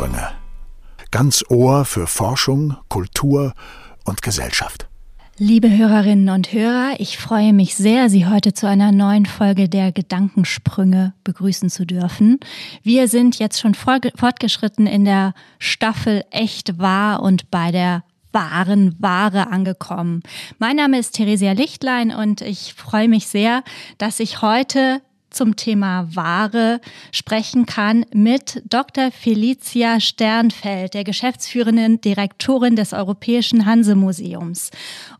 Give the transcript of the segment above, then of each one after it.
Gedankensprünge. Ganz Ohr für Forschung, Kultur und Gesellschaft. Liebe Hörerinnen und Hörer, ich freue mich sehr, Sie heute zu einer neuen Folge der Gedankensprünge begrüßen zu dürfen. Wir sind jetzt schon fortgeschritten in der Staffel Echt wahr und bei der wahren Ware angekommen. Mein Name ist Theresia Lichtlein und ich freue mich sehr, dass ich heute zum Thema Ware sprechen kann mit Dr. Felicia Sternfeld, der geschäftsführenden Direktorin des Europäischen Hanse-Museums.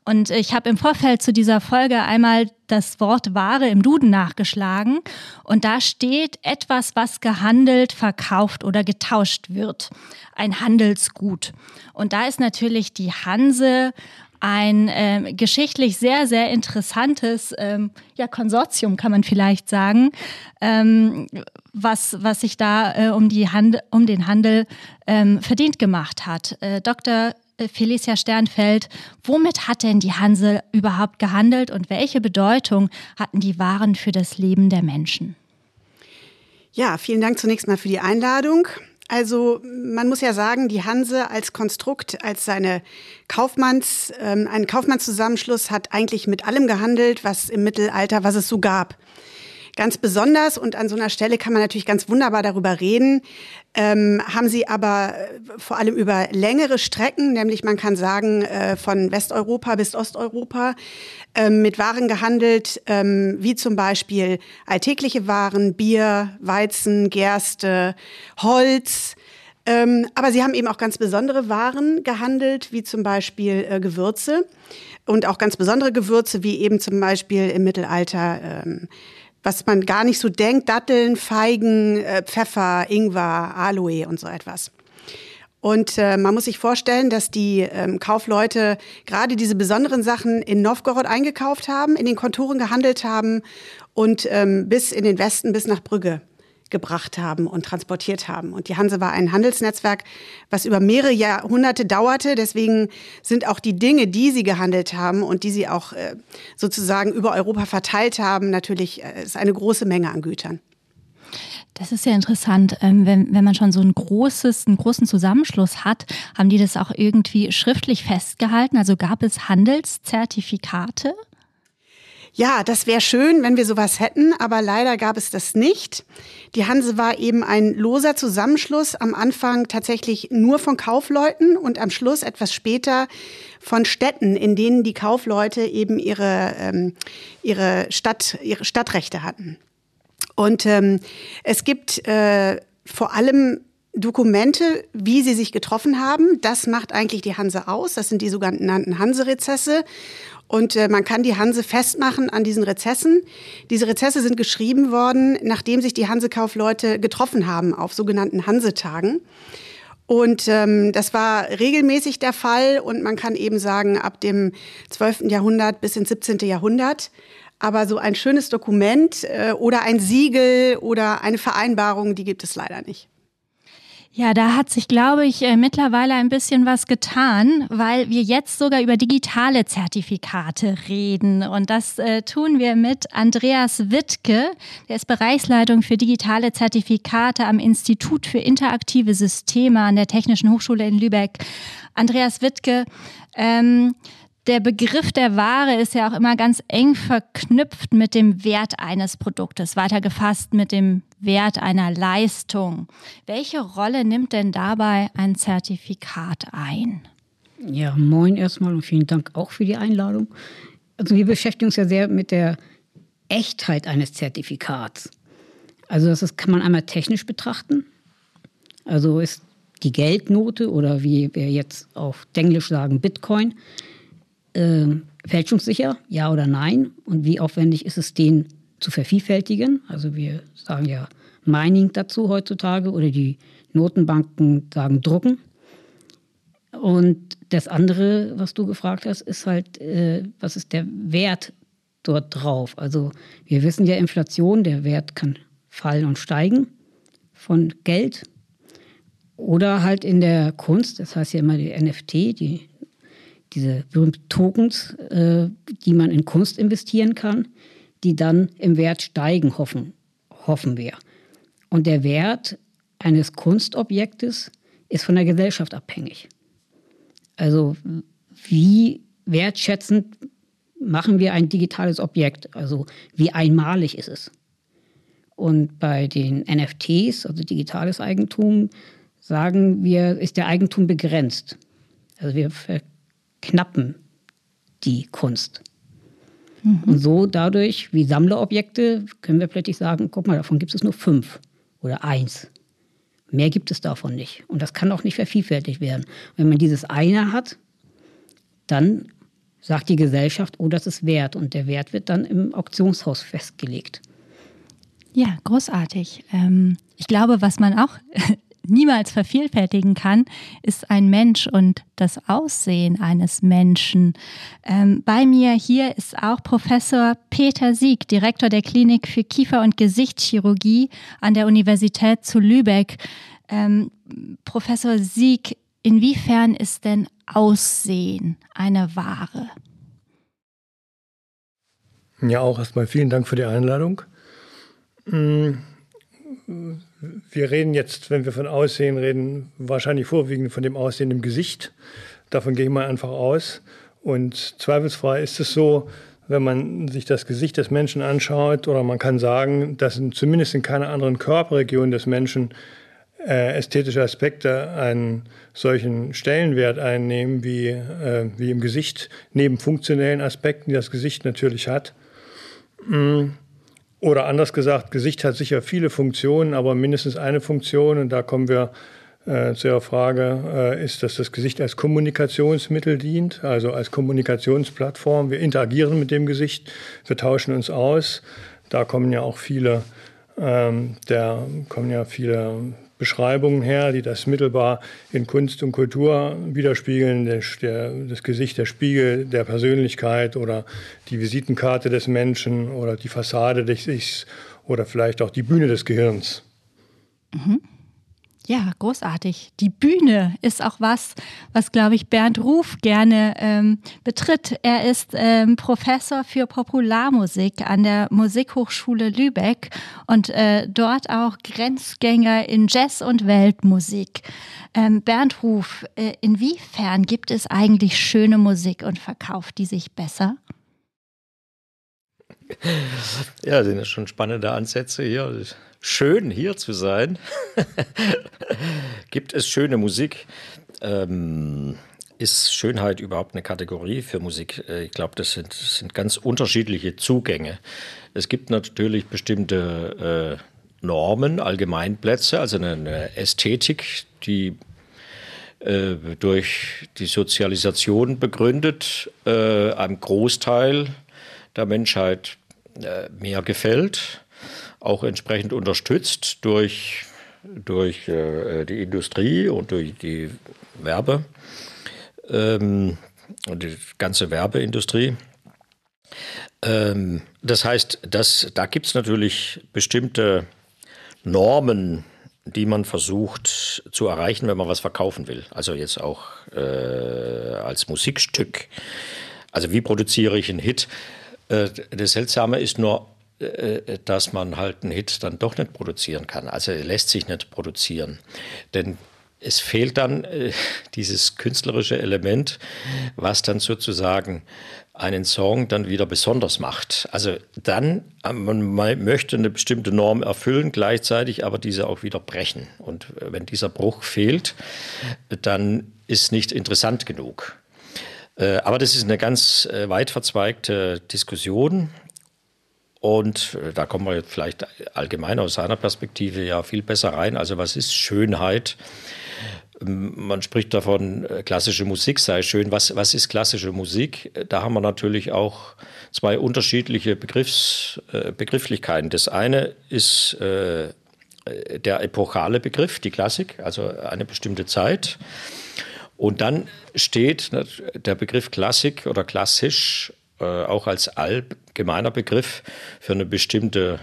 Und ich habe im Vorfeld zu dieser Folge einmal das Wort Ware im Duden nachgeschlagen und da steht etwas, was gehandelt, verkauft oder getauscht wird. Ein Handelsgut. Und da ist natürlich die Hanse ein äh, geschichtlich sehr, sehr interessantes ähm, ja, Konsortium, kann man vielleicht sagen, ähm, was, was sich da äh, um, die Hand, um den Handel ähm, verdient gemacht hat. Äh, Dr. Felicia Sternfeld, womit hat denn die Hanse überhaupt gehandelt und welche Bedeutung hatten die Waren für das Leben der Menschen? Ja, vielen Dank zunächst mal für die Einladung. Also man muss ja sagen, die Hanse als Konstrukt, als seine Kaufmanns, ähm, ein Kaufmannszusammenschluss hat eigentlich mit allem gehandelt, was im Mittelalter, was es so gab. Ganz besonders, und an so einer Stelle kann man natürlich ganz wunderbar darüber reden, ähm, haben sie aber äh, vor allem über längere Strecken, nämlich man kann sagen äh, von Westeuropa bis Osteuropa, ähm, mit Waren gehandelt, ähm, wie zum Beispiel alltägliche Waren, Bier, Weizen, Gerste, Holz. Ähm, aber sie haben eben auch ganz besondere Waren gehandelt, wie zum Beispiel äh, Gewürze und auch ganz besondere Gewürze, wie eben zum Beispiel im Mittelalter ähm, was man gar nicht so denkt, Datteln, Feigen, äh, Pfeffer, Ingwer, Aloe und so etwas. Und äh, man muss sich vorstellen, dass die ähm, Kaufleute gerade diese besonderen Sachen in Novgorod eingekauft haben, in den Kontoren gehandelt haben und ähm, bis in den Westen, bis nach Brügge gebracht haben und transportiert haben. Und die Hanse war ein Handelsnetzwerk, was über mehrere Jahrhunderte dauerte. Deswegen sind auch die Dinge, die sie gehandelt haben und die sie auch äh, sozusagen über Europa verteilt haben, natürlich äh, ist eine große Menge an Gütern. Das ist ja interessant. Ähm, wenn, wenn man schon so ein großes, einen großen Zusammenschluss hat, haben die das auch irgendwie schriftlich festgehalten? Also gab es Handelszertifikate? Ja, das wäre schön, wenn wir sowas hätten, aber leider gab es das nicht. Die Hanse war eben ein loser Zusammenschluss, am Anfang tatsächlich nur von Kaufleuten und am Schluss etwas später von Städten, in denen die Kaufleute eben ihre, ähm, ihre, Stadt, ihre Stadtrechte hatten. Und ähm, es gibt äh, vor allem Dokumente, wie sie sich getroffen haben. Das macht eigentlich die Hanse aus. Das sind die sogenannten Hanse-Rezesse. Und äh, man kann die Hanse festmachen an diesen Rezessen. Diese Rezesse sind geschrieben worden, nachdem sich die Hansekaufleute getroffen haben auf sogenannten Hansetagen. Und ähm, das war regelmäßig der Fall und man kann eben sagen, ab dem 12. Jahrhundert bis ins 17. Jahrhundert. Aber so ein schönes Dokument äh, oder ein Siegel oder eine Vereinbarung, die gibt es leider nicht. Ja, da hat sich, glaube ich, äh, mittlerweile ein bisschen was getan, weil wir jetzt sogar über digitale Zertifikate reden. Und das äh, tun wir mit Andreas Wittke. Der ist Bereichsleitung für digitale Zertifikate am Institut für interaktive Systeme an der Technischen Hochschule in Lübeck. Andreas Wittke, ähm, der Begriff der Ware ist ja auch immer ganz eng verknüpft mit dem Wert eines Produktes, weitergefasst mit dem Wert einer Leistung. Welche Rolle nimmt denn dabei ein Zertifikat ein? Ja, moin erstmal und vielen Dank auch für die Einladung. Also wir beschäftigen uns ja sehr mit der Echtheit eines Zertifikats. Also das ist, kann man einmal technisch betrachten. Also ist die Geldnote oder wie wir jetzt auf Englisch sagen Bitcoin äh, fälschungssicher, ja oder nein? Und wie aufwendig ist es, den zu vervielfältigen? Also wir sagen ja Mining dazu heutzutage oder die Notenbanken sagen drucken. Und das andere, was du gefragt hast, ist halt, äh, was ist der Wert dort drauf? Also wir wissen ja, Inflation, der Wert kann fallen und steigen von Geld. Oder halt in der Kunst, das heißt ja immer die NFT, die diese berühmten Tokens, äh, die man in Kunst investieren kann, die dann im Wert steigen, hoffen, hoffen wir. Und der Wert eines Kunstobjektes, ist von der Gesellschaft abhängig. Also wie wertschätzend machen wir ein digitales Objekt? Also wie einmalig ist es? Und bei den NFTs, also digitales Eigentum, sagen wir, ist der Eigentum begrenzt. Also wir verknappen die Kunst. Mhm. Und so dadurch, wie Sammlerobjekte, können wir plötzlich sagen, guck mal, davon gibt es nur fünf oder eins. Mehr gibt es davon nicht. Und das kann auch nicht vervielfältigt werden. wenn man dieses eine hat, dann sagt die Gesellschaft, oh, das ist wert. Und der Wert wird dann im Auktionshaus festgelegt. Ja, großartig. Ähm, ich glaube, was man auch niemals vervielfältigen kann, ist ein Mensch und das Aussehen eines Menschen. Ähm, bei mir hier ist auch Professor Peter Sieg, Direktor der Klinik für Kiefer- und Gesichtschirurgie an der Universität zu Lübeck. Ähm, Professor Sieg, inwiefern ist denn Aussehen eine Ware? Ja, auch erstmal vielen Dank für die Einladung. Wir reden jetzt, wenn wir von Aussehen reden, wahrscheinlich vorwiegend von dem Aussehen im Gesicht. Davon gehe ich mal einfach aus. Und zweifelsfrei ist es so, wenn man sich das Gesicht des Menschen anschaut, oder man kann sagen, dass zumindest in keiner anderen Körperregion des Menschen äh, ästhetische Aspekte einen solchen Stellenwert einnehmen wie, äh, wie im Gesicht, neben funktionellen Aspekten, die das Gesicht natürlich hat. Mm. Oder anders gesagt, Gesicht hat sicher viele Funktionen, aber mindestens eine Funktion, und da kommen wir äh, zu Ihrer Frage, äh, ist, dass das Gesicht als Kommunikationsmittel dient, also als Kommunikationsplattform. Wir interagieren mit dem Gesicht, wir tauschen uns aus. Da kommen ja auch viele, ähm, der kommen ja viele Beschreibungen her, die das mittelbar in Kunst und Kultur widerspiegeln. Der, der, das Gesicht, der Spiegel der Persönlichkeit oder die Visitenkarte des Menschen oder die Fassade des Ichs oder vielleicht auch die Bühne des Gehirns. Mhm. Ja, großartig. Die Bühne ist auch was, was, glaube ich, Bernd Ruf gerne ähm, betritt. Er ist ähm, Professor für Popularmusik an der Musikhochschule Lübeck und äh, dort auch Grenzgänger in Jazz und Weltmusik. Ähm, Bernd Ruf, äh, inwiefern gibt es eigentlich schöne Musik und verkauft die sich besser? Ja, das sind ja schon spannende Ansätze hier schön hier zu sein. Gibt es schöne Musik? Ähm, ist Schönheit überhaupt eine Kategorie für Musik? Äh, ich glaube, das sind, das sind, ganz unterschiedliche Zugänge. Es gibt natürlich bestimmte äh, Normen, Allgemeinplätze, also eine, Ästhetik, die äh, durch die Sozialisation begründet, äh, einem Großteil der Menschheit äh, mehr gefällt auch entsprechend unterstützt durch, durch äh, die Industrie und durch die Werbe ähm, und die ganze Werbeindustrie. Ähm, das heißt, dass, da gibt es natürlich bestimmte Normen, die man versucht zu erreichen, wenn man was verkaufen will. Also jetzt auch äh, als Musikstück. Also wie produziere ich einen Hit? Äh, das Seltsame ist nur, dass man halt einen Hit dann doch nicht produzieren kann. Also er lässt sich nicht produzieren. Denn es fehlt dann äh, dieses künstlerische Element, was dann sozusagen einen Song dann wieder besonders macht. Also dann, äh, man möchte eine bestimmte Norm erfüllen, gleichzeitig aber diese auch wieder brechen. Und wenn dieser Bruch fehlt, dann ist nicht interessant genug. Aber das ist eine ganz weit verzweigte Diskussion. Und äh, da kommen wir jetzt vielleicht allgemein aus seiner Perspektive ja viel besser rein. Also was ist Schönheit? Ähm, man spricht davon, äh, klassische Musik sei schön. Was, was ist klassische Musik? Da haben wir natürlich auch zwei unterschiedliche Begriffs, äh, Begrifflichkeiten. Das eine ist äh, der epochale Begriff, die Klassik, also eine bestimmte Zeit. Und dann steht der Begriff Klassik oder klassisch äh, auch als allgemeiner Begriff für eine bestimmte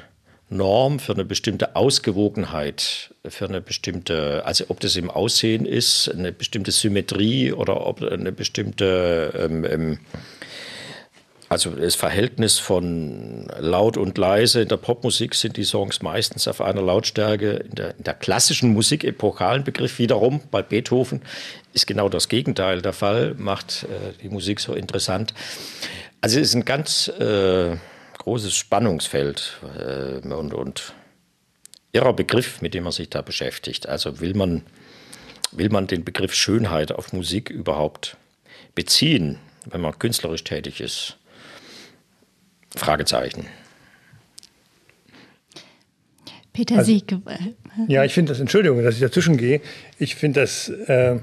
Norm, für eine bestimmte Ausgewogenheit, für eine bestimmte, also ob das im Aussehen ist, eine bestimmte Symmetrie oder ob eine bestimmte ähm, ähm, also das Verhältnis von laut und leise in der Popmusik sind die Songs meistens auf einer Lautstärke. In der, in der klassischen Musik, epochalen Begriff wiederum, bei Beethoven ist genau das Gegenteil der Fall, macht äh, die Musik so interessant. Also es ist ein ganz äh, großes Spannungsfeld äh, und, und irrer Begriff, mit dem man sich da beschäftigt. Also will man, will man den Begriff Schönheit auf Musik überhaupt beziehen, wenn man künstlerisch tätig ist? Fragezeichen. Peter also, Sieg. Ja, ich finde das, Entschuldigung, dass ich dazwischen gehe. Ich finde das äh,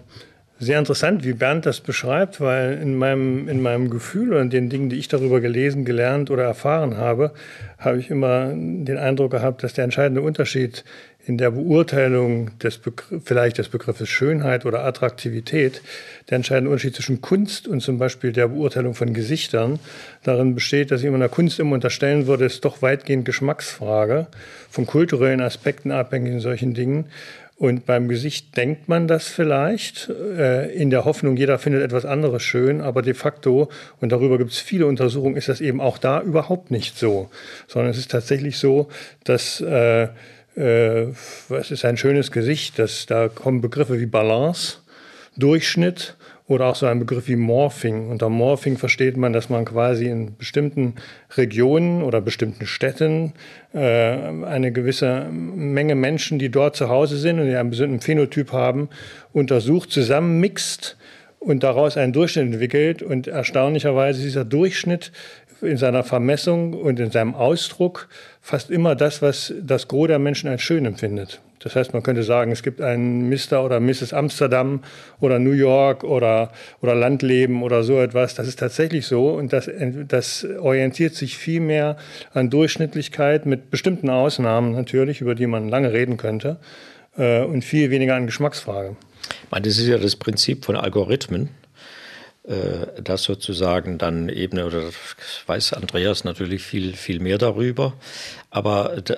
sehr interessant, wie Bernd das beschreibt, weil in meinem, in meinem Gefühl und den Dingen, die ich darüber gelesen, gelernt oder erfahren habe, habe ich immer den Eindruck gehabt, dass der entscheidende Unterschied in der Beurteilung des Begr vielleicht des Begriffes Schönheit oder Attraktivität, der entscheidende Unterschied zwischen Kunst und zum Beispiel der Beurteilung von Gesichtern darin besteht, dass ich immer in der Kunst immer unterstellen würde, ist doch weitgehend Geschmacksfrage, von kulturellen Aspekten abhängig in solchen Dingen. Und beim Gesicht denkt man das vielleicht, äh, in der Hoffnung, jeder findet etwas anderes schön, aber de facto, und darüber gibt es viele Untersuchungen, ist das eben auch da überhaupt nicht so, sondern es ist tatsächlich so, dass äh, äh, was ist ein schönes Gesicht, das, da kommen Begriffe wie Balance, Durchschnitt oder auch so ein Begriff wie Morphing. Unter Morphing versteht man, dass man quasi in bestimmten Regionen oder bestimmten Städten äh, eine gewisse Menge Menschen, die dort zu Hause sind und die einen bestimmten Phänotyp haben, untersucht, zusammenmixt und daraus einen Durchschnitt entwickelt. Und erstaunlicherweise ist dieser Durchschnitt in seiner Vermessung und in seinem Ausdruck fast immer das, was das Gros der Menschen als schön empfindet. Das heißt, man könnte sagen, es gibt einen Mr. oder Mrs. Amsterdam oder New York oder, oder Landleben oder so etwas. Das ist tatsächlich so und das, das orientiert sich viel mehr an Durchschnittlichkeit mit bestimmten Ausnahmen natürlich, über die man lange reden könnte äh, und viel weniger an Geschmacksfrage. Meine, das ist ja das Prinzip von Algorithmen das sozusagen dann eben, oder weiß Andreas natürlich viel, viel mehr darüber. Aber äh,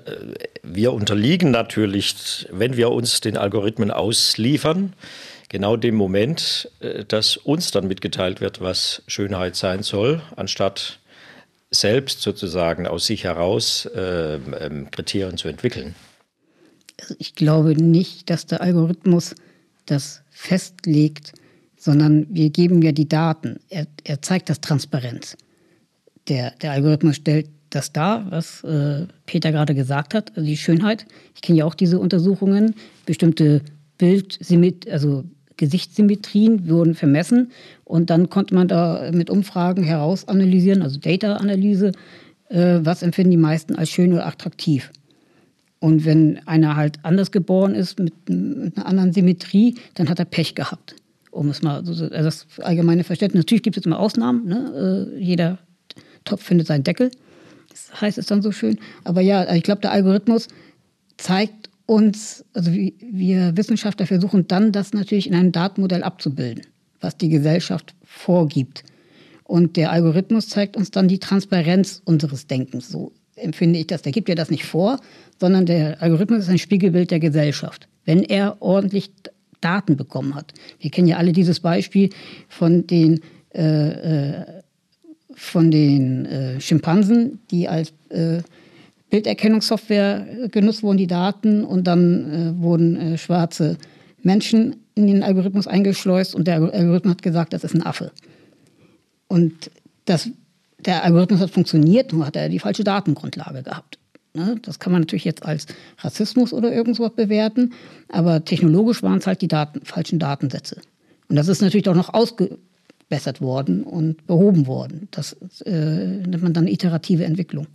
wir unterliegen natürlich, wenn wir uns den Algorithmen ausliefern, genau dem Moment, äh, dass uns dann mitgeteilt wird, was Schönheit sein soll, anstatt selbst sozusagen aus sich heraus äh, ähm, Kriterien zu entwickeln. Also ich glaube nicht, dass der Algorithmus das festlegt, sondern wir geben ja die Daten. Er, er zeigt das Transparenz. Der, der Algorithmus stellt das dar, was äh, Peter gerade gesagt hat, also die Schönheit. Ich kenne ja auch diese Untersuchungen. Bestimmte Bildsymmetrien, also Gesichtssymmetrien wurden vermessen und dann konnte man da mit Umfragen herausanalysieren, also Data-Analyse, äh, was empfinden die meisten als schön oder attraktiv. Und wenn einer halt anders geboren ist, mit, mit einer anderen Symmetrie, dann hat er Pech gehabt um es mal, also das allgemeine Verständnis. Natürlich gibt es jetzt immer Ausnahmen. Ne? Äh, jeder Topf findet seinen Deckel. Das heißt es dann so schön. Aber ja, ich glaube, der Algorithmus zeigt uns, also wir Wissenschaftler versuchen dann, das natürlich in einem Datenmodell abzubilden, was die Gesellschaft vorgibt. Und der Algorithmus zeigt uns dann die Transparenz unseres Denkens. So empfinde ich das. Der gibt ja das nicht vor, sondern der Algorithmus ist ein Spiegelbild der Gesellschaft. Wenn er ordentlich Daten bekommen hat. Wir kennen ja alle dieses Beispiel von den, äh, äh, von den äh, Schimpansen, die als äh, Bilderkennungssoftware genutzt wurden, die Daten, und dann äh, wurden äh, schwarze Menschen in den Algorithmus eingeschleust und der Algorithmus hat gesagt, das ist ein Affe. Und das, der Algorithmus hat funktioniert, nur hat er die falsche Datengrundlage gehabt. Ne? Das kann man natürlich jetzt als Rassismus oder irgendwas bewerten, aber technologisch waren es halt die Daten, falschen Datensätze. Und das ist natürlich auch noch ausgebessert worden und behoben worden. Das äh, nennt man dann iterative Entwicklung.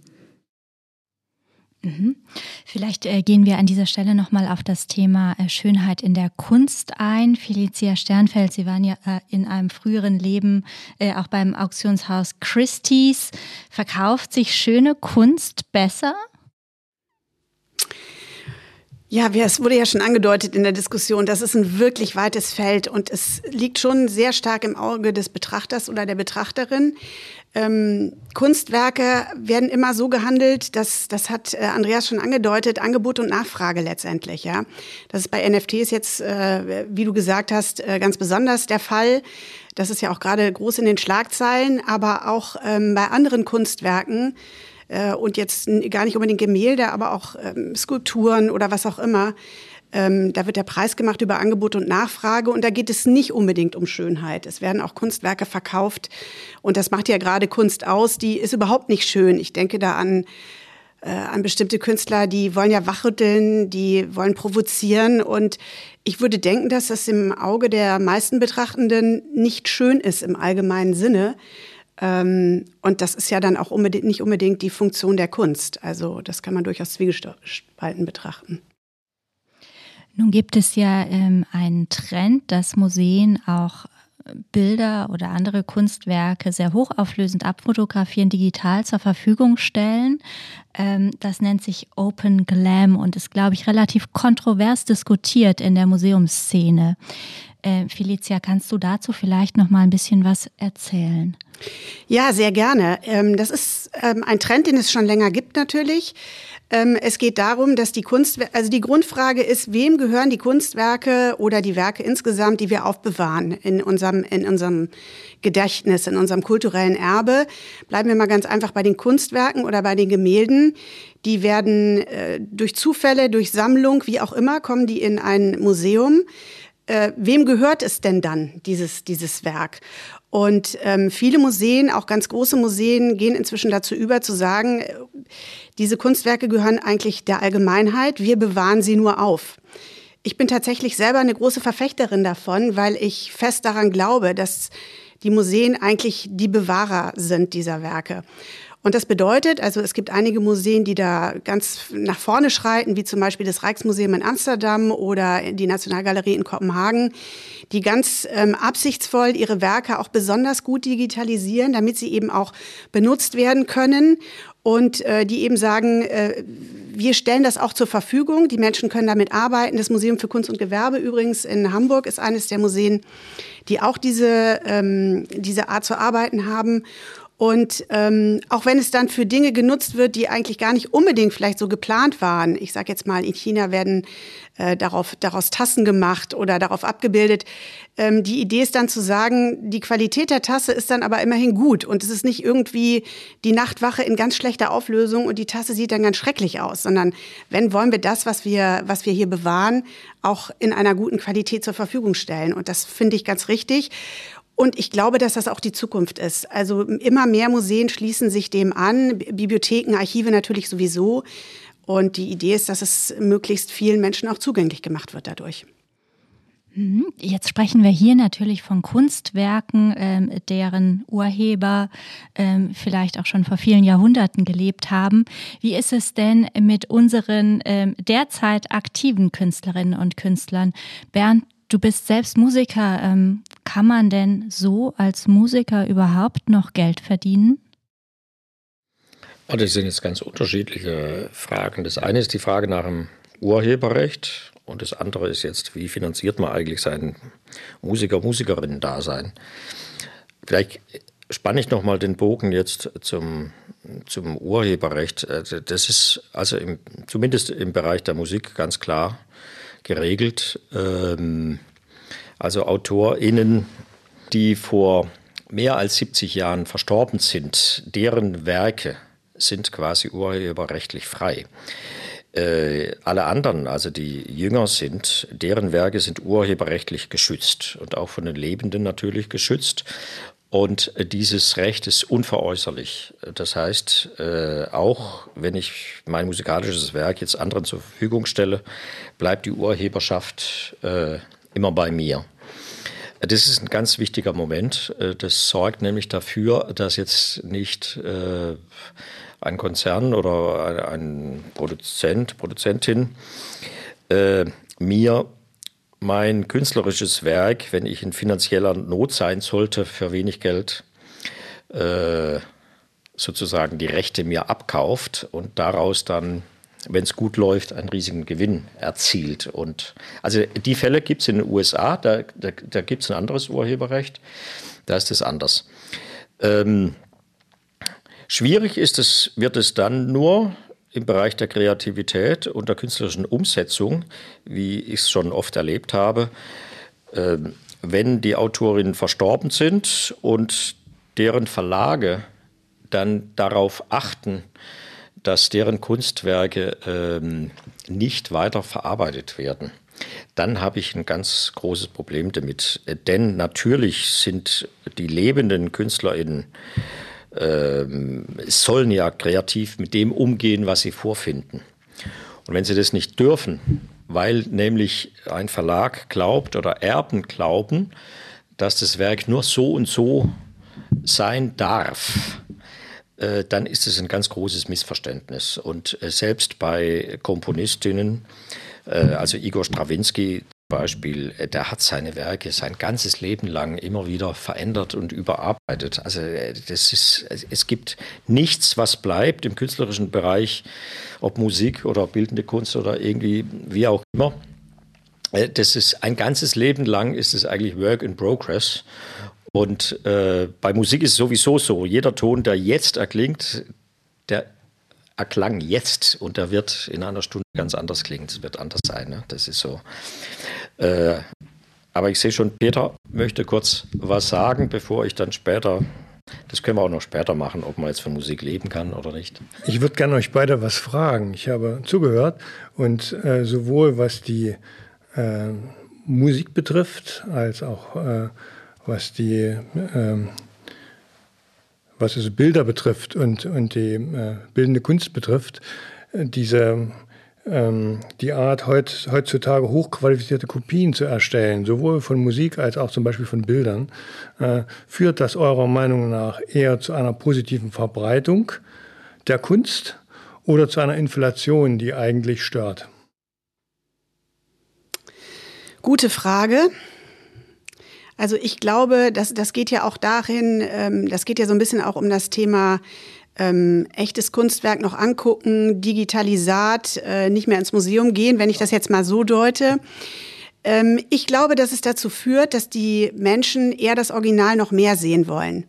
Mhm. Vielleicht äh, gehen wir an dieser Stelle nochmal auf das Thema äh, Schönheit in der Kunst ein. Felicia Sternfeld, Sie waren ja äh, in einem früheren Leben auch beim Auktionshaus Christie's. Verkauft sich schöne Kunst besser? Ja, es wurde ja schon angedeutet in der Diskussion, das ist ein wirklich weites Feld und es liegt schon sehr stark im Auge des Betrachters oder der Betrachterin. ähm, Kunstwerke werden immer so gehandelt, dass das hat äh, Andreas schon angedeutet, Angebot und Nachfrage letztendlich. Ja, das ist bei NFTs jetzt, äh, wie du gesagt hast, äh, ganz besonders der Fall. Das ist ja auch gerade groß in den Schlagzeilen, aber auch ähm, bei anderen Kunstwerken äh, und jetzt gar nicht unbedingt Gemälde, aber auch ähm, Skulpturen oder was auch immer ähm, da wird der Preis gemacht über Angebot und Nachfrage und da geht es nicht unbedingt um Schönheit. Es werden auch Kunstwerke verkauft und das macht ja gerade Kunst aus, die ist überhaupt nicht schön. Ich denke da an äh, an bestimmte Künstler, die wollen ja wachrütteln, die wollen provozieren und ich würde denken, dass das im Auge der meisten Betrachtenden nicht schön ist im allgemeinen Sinne. Ähm, und das ist ja dann auch unbedingt, nicht unbedingt die Funktion der Kunst. Also das kann man durchaus zwiegespalten betrachten. Nun gibt es ja ähm, einen Trend, dass Museen auch Bilder oder andere Kunstwerke sehr hochauflösend abfotografieren, digital zur Verfügung stellen. Ähm, das nennt sich Open Glam und ist, glaube ich, relativ kontrovers diskutiert in der Museumsszene. Äh, Felicia, kannst du dazu vielleicht noch mal ein bisschen was erzählen? Ja, sehr gerne. Ähm, das ist ähm, ein Trend, den es schon länger gibt natürlich. Ähm, es geht darum, dass die Kunstwerke, also die Grundfrage ist, wem gehören die Kunstwerke oder die Werke insgesamt, die wir aufbewahren in unserem, in unserem Gedächtnis, in unserem kulturellen Erbe. Bleiben wir mal ganz einfach bei den Kunstwerken oder bei den Gemälden. Die werden äh, durch Zufälle, durch Sammlung, wie auch immer, kommen die in ein Museum. Äh, wem gehört es denn dann, dieses, dieses Werk? Und ähm, viele Museen, auch ganz große Museen, gehen inzwischen dazu über zu sagen, äh, diese Kunstwerke gehören eigentlich der Allgemeinheit, wir bewahren sie nur auf. Ich bin tatsächlich selber eine große Verfechterin davon, weil ich fest daran glaube, dass die Museen eigentlich die Bewahrer sind dieser Werke. Und das bedeutet, also es gibt einige Museen, die da ganz nach vorne schreiten, wie zum Beispiel das Rijksmuseum in Amsterdam oder die Nationalgalerie in Kopenhagen, die ganz ähm, absichtsvoll ihre Werke auch besonders gut digitalisieren, damit sie eben auch benutzt werden können und äh, die eben sagen, äh, wir stellen das auch zur Verfügung. Die Menschen können damit arbeiten. Das Museum für Kunst und Gewerbe übrigens in Hamburg ist eines der Museen, die auch diese, ähm, diese Art zu arbeiten haben. Und ähm, auch wenn es dann für Dinge genutzt wird, die eigentlich gar nicht unbedingt vielleicht so geplant waren, ich sage jetzt mal, in China werden äh, darauf, daraus Tassen gemacht oder darauf abgebildet. Ähm, die Idee ist dann zu sagen, die Qualität der Tasse ist dann aber immerhin gut und es ist nicht irgendwie die Nachtwache in ganz schlechter Auflösung und die Tasse sieht dann ganz schrecklich aus, sondern wenn wollen wir das, was wir, was wir hier bewahren, auch in einer guten Qualität zur Verfügung stellen. Und das finde ich ganz richtig. Und ich glaube, dass das auch die Zukunft ist. Also immer mehr Museen schließen sich dem an, Bibliotheken, Archive natürlich sowieso. Und die Idee ist, dass es möglichst vielen Menschen auch zugänglich gemacht wird dadurch. Mhm. Jetzt sprechen wir hier natürlich von Kunstwerken, ähm, deren Urheber ähm, vielleicht auch schon vor vielen Jahrhunderten gelebt haben. Wie ist es denn mit unseren ähm, derzeit aktiven Künstlerinnen und Künstlern? Bernd, Du bist selbst Musiker. Ähm, kann man denn so als Musiker überhaupt noch Geld verdienen? Oh, das sind jetzt ganz unterschiedliche Fragen. Das eine ist die Frage nach dem Urheberrecht und das andere ist jetzt, wie finanziert man eigentlich sein Musiker, Musikerinnen-Dasein? Vielleicht spanne ich nochmal den Bogen jetzt zum, zum Urheberrecht. Äh, das ist also im, zumindest im Bereich der Musik ganz klar geregelt. Ähm, also AutorInnen, die vor mehr als 70 Jahren verstorben sind, deren Werke sind quasi urheberrechtlich frei. Äh, alle anderen, also die jünger sind, deren Werke sind urheberrechtlich geschützt und auch von den Lebenden natürlich geschützt. Und dieses Recht ist unveräußerlich. Das heißt, äh, auch wenn ich mein musikalisches Werk jetzt anderen zur Verfügung stelle, bleibt die Urheberschaft äh, immer bei mir. Das ist ein ganz wichtiger Moment. Äh, das sorgt nämlich dafür, dass jetzt nicht äh, ein Konzern oder ein Produzent, Produzentin äh, mir mein künstlerisches Werk, wenn ich in finanzieller Not sein sollte, für wenig Geld äh, sozusagen die Rechte mir abkauft und daraus dann, wenn es gut läuft, einen riesigen Gewinn erzielt. Und also die Fälle gibt es in den USA, da, da, da gibt es ein anderes Urheberrecht, da ist es anders. Ähm, Schwierig ist es, wird es dann nur im Bereich der Kreativität und der künstlerischen Umsetzung, wie ich es schon oft erlebt habe, ähm, wenn die Autorinnen verstorben sind und deren Verlage dann darauf achten, dass deren Kunstwerke ähm, nicht weiter verarbeitet werden, dann habe ich ein ganz großes Problem damit. Denn natürlich sind die lebenden KünstlerInnen ähm, sollen ja kreativ mit dem umgehen, was sie vorfinden. Und wenn sie das nicht dürfen, weil nämlich ein Verlag glaubt oder Erben glauben, dass das Werk nur so und so sein darf, äh, dann ist es ein ganz großes Missverständnis. Und äh, selbst bei Komponistinnen, äh, also Igor Strawinski Beispiel, der hat seine Werke sein ganzes Leben lang immer wieder verändert und überarbeitet. Also das ist, es gibt nichts, was bleibt im künstlerischen Bereich, ob Musik oder bildende Kunst oder irgendwie wie auch immer. Das ist ein ganzes Leben lang ist es eigentlich Work in Progress. Und äh, bei Musik ist es sowieso so, jeder Ton, der jetzt erklingt, der erklang jetzt und der wird in einer Stunde ganz anders klingen. Das wird anders sein. Ne? Das ist so. Äh, aber ich sehe schon, Peter möchte kurz was sagen, bevor ich dann später das können wir auch noch später machen, ob man jetzt von Musik leben kann oder nicht. Ich würde gerne euch beide was fragen. Ich habe zugehört und äh, sowohl was die äh, Musik betrifft, als auch äh, was die ähm, was es Bilder betrifft und, und die äh, bildende Kunst betrifft, äh, diese, die Art heut, heutzutage hochqualifizierte Kopien zu erstellen, sowohl von Musik als auch zum Beispiel von Bildern, äh, führt das eurer Meinung nach eher zu einer positiven Verbreitung der Kunst oder zu einer Inflation, die eigentlich stört? Gute Frage. Also ich glaube, das, das geht ja auch darin, ähm, das geht ja so ein bisschen auch um das Thema ähm, echtes Kunstwerk noch angucken, Digitalisat, äh, nicht mehr ins Museum gehen, wenn ich das jetzt mal so deute. Ähm, ich glaube, dass es dazu führt, dass die Menschen eher das Original noch mehr sehen wollen.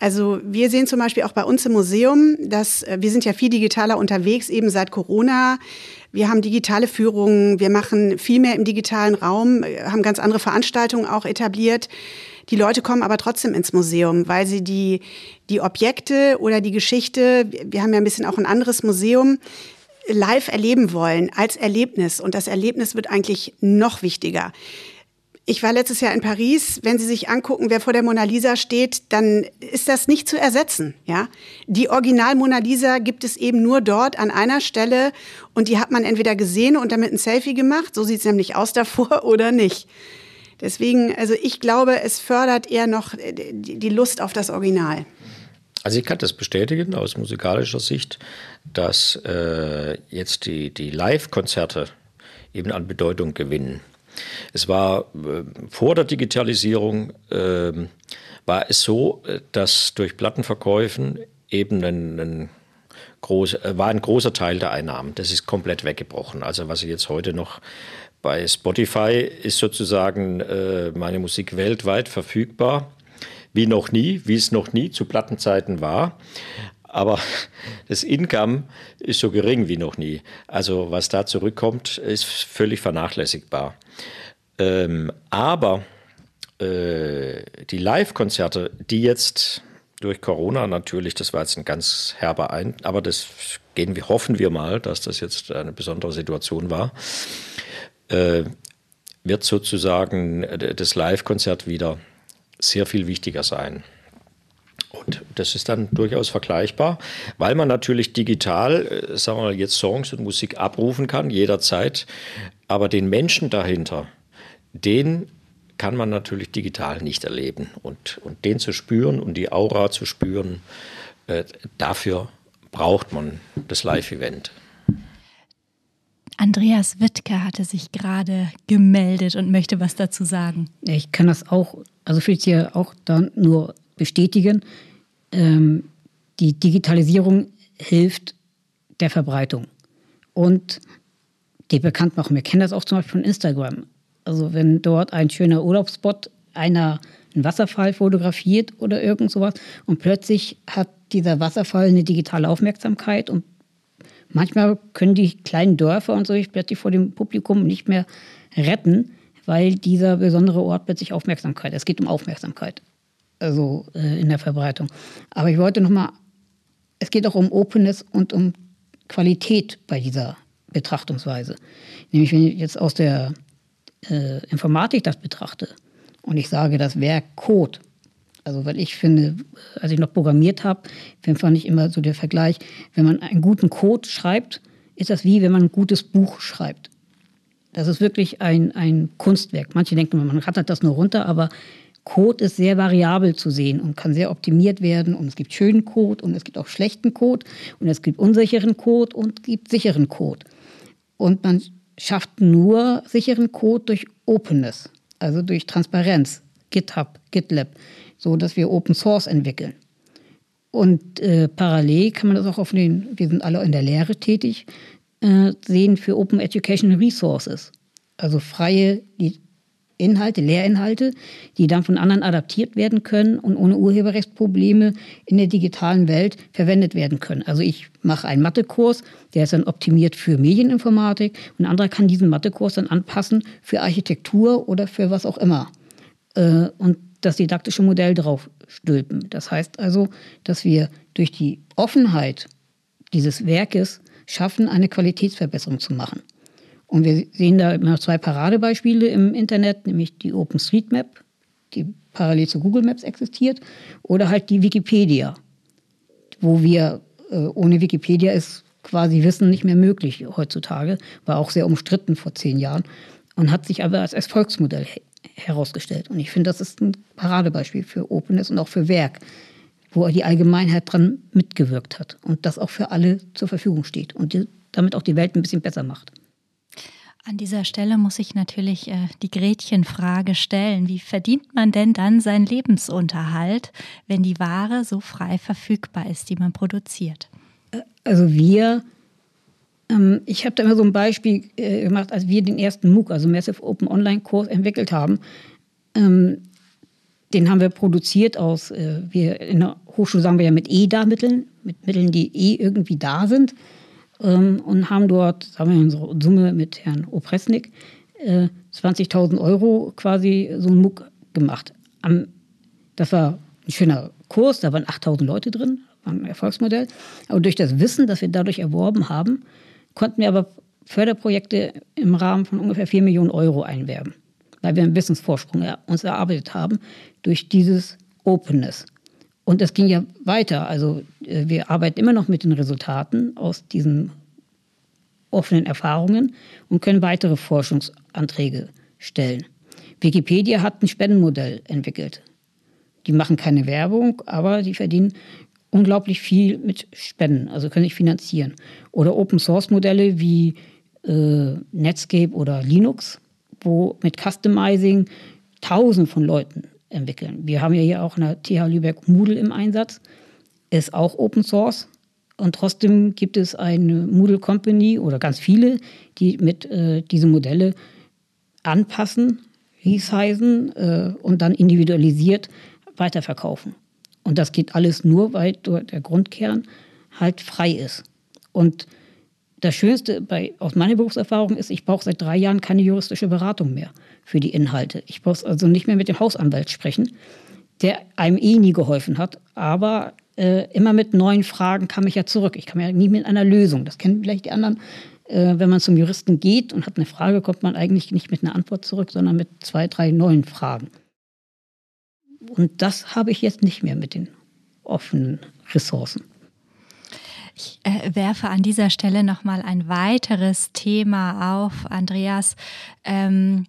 Also wir sehen zum Beispiel auch bei uns im Museum, dass äh, wir sind ja viel digitaler unterwegs, eben seit Corona. Wir haben digitale Führungen, wir machen viel mehr im digitalen Raum, äh, haben ganz andere Veranstaltungen auch etabliert. Die Leute kommen aber trotzdem ins Museum, weil sie die, die Objekte oder die Geschichte, wir haben ja ein bisschen auch ein anderes Museum, live erleben wollen als Erlebnis. Und das Erlebnis wird eigentlich noch wichtiger. Ich war letztes Jahr in Paris. Wenn Sie sich angucken, wer vor der Mona Lisa steht, dann ist das nicht zu ersetzen. Ja, die Original Mona Lisa gibt es eben nur dort an einer Stelle und die hat man entweder gesehen und damit ein Selfie gemacht. So sieht es nämlich aus davor oder nicht. Deswegen, also ich glaube, es fördert eher noch die Lust auf das Original. Also ich kann das bestätigen aus musikalischer Sicht, dass äh, jetzt die, die Live-Konzerte eben an Bedeutung gewinnen. Es war äh, vor der Digitalisierung äh, war es so, äh, dass durch Plattenverkäufen eben ein, ein groß, äh, war ein großer Teil der Einnahmen. Das ist komplett weggebrochen. Also was ich jetzt heute noch bei Spotify ist sozusagen äh, meine Musik weltweit verfügbar, wie noch nie, wie es noch nie zu Plattenzeiten war. Aber das Income ist so gering wie noch nie. Also was da zurückkommt, ist völlig vernachlässigbar. Ähm, aber äh, die Live-Konzerte, die jetzt durch Corona natürlich, das war jetzt ein ganz herber ein, aber das gehen wir, hoffen wir mal, dass das jetzt eine besondere Situation war, äh, wird sozusagen das Live-Konzert wieder sehr viel wichtiger sein. Und das ist dann durchaus vergleichbar, weil man natürlich digital, äh, sagen wir mal, jetzt Songs und Musik abrufen kann, jederzeit. Aber den Menschen dahinter, den kann man natürlich digital nicht erleben. Und, und den zu spüren und die Aura zu spüren, äh, dafür braucht man das Live-Event. Andreas Wittke hatte sich gerade gemeldet und möchte was dazu sagen. Ich kann das auch, also für hier auch dann nur bestätigen. Ähm, die Digitalisierung hilft der Verbreitung und die Bekanntmachung. Wir kennen das auch zum Beispiel von Instagram. Also wenn dort ein schöner Urlaubsspot einer einen Wasserfall fotografiert oder irgend sowas und plötzlich hat dieser Wasserfall eine digitale Aufmerksamkeit und manchmal können die kleinen Dörfer und so plötzlich vor dem Publikum nicht mehr retten, weil dieser besondere Ort plötzlich Aufmerksamkeit, es geht um Aufmerksamkeit, also äh, in der Verbreitung. Aber ich wollte nochmal, es geht auch um Openness und um Qualität bei dieser Betrachtungsweise. Nämlich, wenn ich jetzt aus der äh, Informatik das betrachte und ich sage, das wäre Code, also weil ich finde, als ich noch programmiert habe, fand ich immer so der Vergleich, wenn man einen guten Code schreibt, ist das wie wenn man ein gutes Buch schreibt. Das ist wirklich ein, ein Kunstwerk. Manche denken, man rattert das nur runter, aber Code ist sehr variabel zu sehen und kann sehr optimiert werden. Und es gibt schönen Code und es gibt auch schlechten Code und es gibt unsicheren Code und es gibt sicheren Code. Und man schafft nur sicheren Code durch Openness, also durch Transparenz, GitHub, GitLab, so dass wir Open Source entwickeln. Und äh, parallel kann man das auch auf den, wir sind alle in der Lehre tätig, äh, sehen für Open Education Resources. Also freie Inhalte, Lehrinhalte, die dann von anderen adaptiert werden können und ohne Urheberrechtsprobleme in der digitalen Welt verwendet werden können. Also ich mache einen Mathekurs, der ist dann optimiert für Medieninformatik und ein anderer kann diesen Mathekurs dann anpassen für Architektur oder für was auch immer. Äh, und das didaktische Modell drauf stülpen. Das heißt also, dass wir durch die Offenheit dieses Werkes schaffen, eine Qualitätsverbesserung zu machen. Und wir sehen da immer zwei Paradebeispiele im Internet, nämlich die OpenStreetMap, die parallel zu Google Maps existiert, oder halt die Wikipedia, wo wir äh, ohne Wikipedia ist quasi Wissen nicht mehr möglich heutzutage, war auch sehr umstritten vor zehn Jahren und hat sich aber als Erfolgsmodell herausgestellt. Und ich finde, das ist ein Paradebeispiel für Openness und auch für Werk, wo die Allgemeinheit dran mitgewirkt hat und das auch für alle zur Verfügung steht und die, damit auch die Welt ein bisschen besser macht. An dieser Stelle muss ich natürlich äh, die Gretchenfrage stellen. Wie verdient man denn dann seinen Lebensunterhalt, wenn die Ware so frei verfügbar ist, die man produziert? Also wir, ich habe da immer so ein Beispiel äh, gemacht, als wir den ersten MOOC, also Massive Open Online Kurs, entwickelt haben. Ähm, den haben wir produziert aus, äh, wir in der Hochschule sagen wir ja mit EDA-Mitteln, mit Mitteln, die eh irgendwie da sind ähm, und haben dort, sagen wir unsere Summe mit Herrn Opresnik, äh, 20.000 Euro quasi so einen Muck gemacht. Das war ein schöner Kurs, da waren 8.000 Leute drin, war ein Erfolgsmodell. Aber durch das Wissen, das wir dadurch erworben haben, konnten wir aber Förderprojekte im Rahmen von ungefähr 4 Millionen Euro einwerben, weil wir einen Wissensvorsprung uns erarbeitet haben durch dieses Openness. Und das ging ja weiter. Also äh, wir arbeiten immer noch mit den Resultaten aus diesen offenen Erfahrungen und können weitere Forschungsanträge stellen. Wikipedia hat ein Spendenmodell entwickelt. Die machen keine Werbung, aber die verdienen unglaublich viel mit Spenden, also können sich finanzieren. Oder Open Source Modelle wie äh, Netscape oder Linux, wo mit Customizing tausend von Leuten entwickeln. Wir haben ja hier auch eine TH Lübeck Moodle im Einsatz, ist auch Open Source. Und trotzdem gibt es eine Moodle Company oder ganz viele, die mit äh, diese Modelle anpassen, resizen äh, und dann individualisiert weiterverkaufen. Und das geht alles nur, weil der Grundkern halt frei ist. Und das Schönste bei, aus meiner Berufserfahrung ist, ich brauche seit drei Jahren keine juristische Beratung mehr für die Inhalte. Ich muss also nicht mehr mit dem Hausanwalt sprechen, der einem eh nie geholfen hat, aber äh, immer mit neuen Fragen kam ich ja zurück. Ich kam ja nie mit einer Lösung. Das kennen vielleicht die anderen. Äh, wenn man zum Juristen geht und hat eine Frage, kommt man eigentlich nicht mit einer Antwort zurück, sondern mit zwei, drei neuen Fragen. Und das habe ich jetzt nicht mehr mit den offenen Ressourcen. Ich äh, werfe an dieser Stelle nochmal ein weiteres Thema auf, Andreas. Ähm,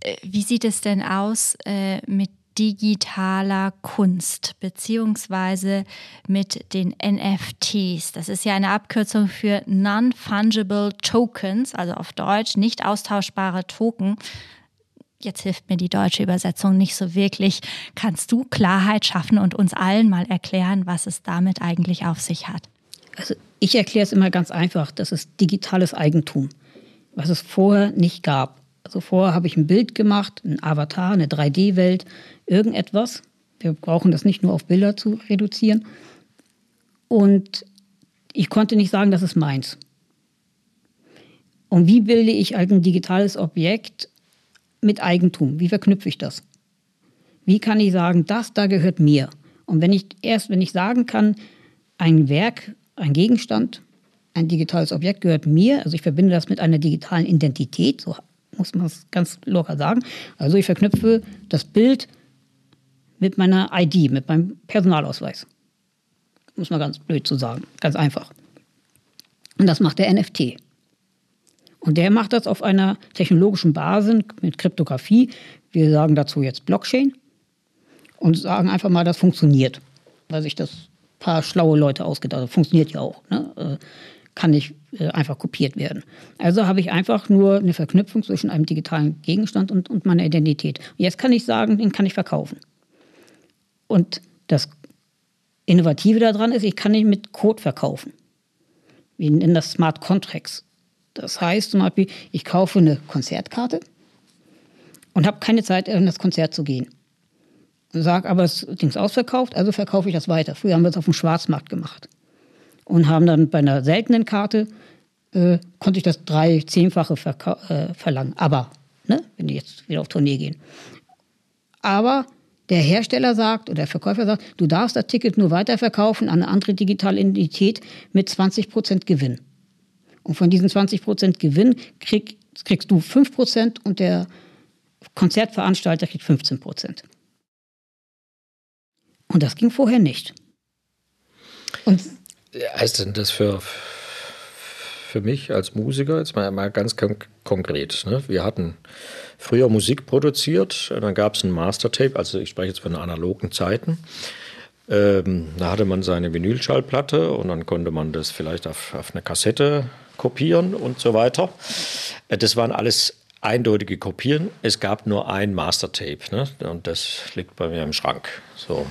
äh, wie sieht es denn aus äh, mit digitaler Kunst beziehungsweise mit den NFTs. Das ist ja eine Abkürzung für Non-Fungible Tokens, also auf Deutsch nicht austauschbare Token. Jetzt hilft mir die deutsche Übersetzung nicht so wirklich. Kannst du Klarheit schaffen und uns allen mal erklären, was es damit eigentlich auf sich hat? Also ich erkläre es immer ganz einfach. Das ist digitales Eigentum, was es vorher nicht gab. Also vorher habe ich ein Bild gemacht, ein Avatar, eine 3D-Welt, irgendetwas. Wir brauchen das nicht nur auf Bilder zu reduzieren. Und ich konnte nicht sagen, das ist meins. Und wie bilde ich ein digitales Objekt mit Eigentum? Wie verknüpfe ich das? Wie kann ich sagen, das da gehört mir? Und wenn ich erst, wenn ich sagen kann, ein Werk, ein Gegenstand, ein digitales Objekt gehört mir, also ich verbinde das mit einer digitalen Identität, so muss man es ganz locker sagen. Also ich verknüpfe das Bild mit meiner ID, mit meinem Personalausweis. Muss man ganz blöd zu sagen, ganz einfach. Und das macht der NFT. Und der macht das auf einer technologischen Basis mit Kryptographie. Wir sagen dazu jetzt Blockchain und sagen einfach mal, das funktioniert. Weil sich das paar schlaue Leute ausgedacht haben. Funktioniert ja auch. Ne? Äh, kann nicht äh, einfach kopiert werden. Also habe ich einfach nur eine Verknüpfung zwischen einem digitalen Gegenstand und, und meiner Identität. Und jetzt kann ich sagen, den kann ich verkaufen. Und das Innovative daran ist, ich kann ihn mit Code verkaufen. Wir nennen das Smart Contracts. Das heißt zum Beispiel, ich kaufe eine Konzertkarte und habe keine Zeit, in das Konzert zu gehen. Sage, aber das Ding ist ausverkauft, also verkaufe ich das weiter. Früher haben wir es auf dem Schwarzmarkt gemacht. Und haben dann bei einer seltenen Karte, äh, konnte ich das drei, zehnfache äh, verlangen. Aber, ne, wenn die jetzt wieder auf Tournee gehen. Aber der Hersteller sagt oder der Verkäufer sagt, du darfst das Ticket nur weiterverkaufen an eine andere digitale Identität mit 20% Gewinn. Und von diesen 20% Gewinn krieg, kriegst du 5% und der Konzertveranstalter kriegt 15%. Und das ging vorher nicht. Und heißt denn das für, für mich als Musiker jetzt mal, mal ganz konkret? Ne? Wir hatten früher Musik produziert, dann gab es ein Mastertape, also ich spreche jetzt von analogen Zeiten. Ähm, da hatte man seine Vinylschallplatte und dann konnte man das vielleicht auf, auf eine Kassette kopieren und so weiter. Äh, das waren alles eindeutige Kopien. Es gab nur ein Mastertape ne? und das liegt bei mir im Schrank. So.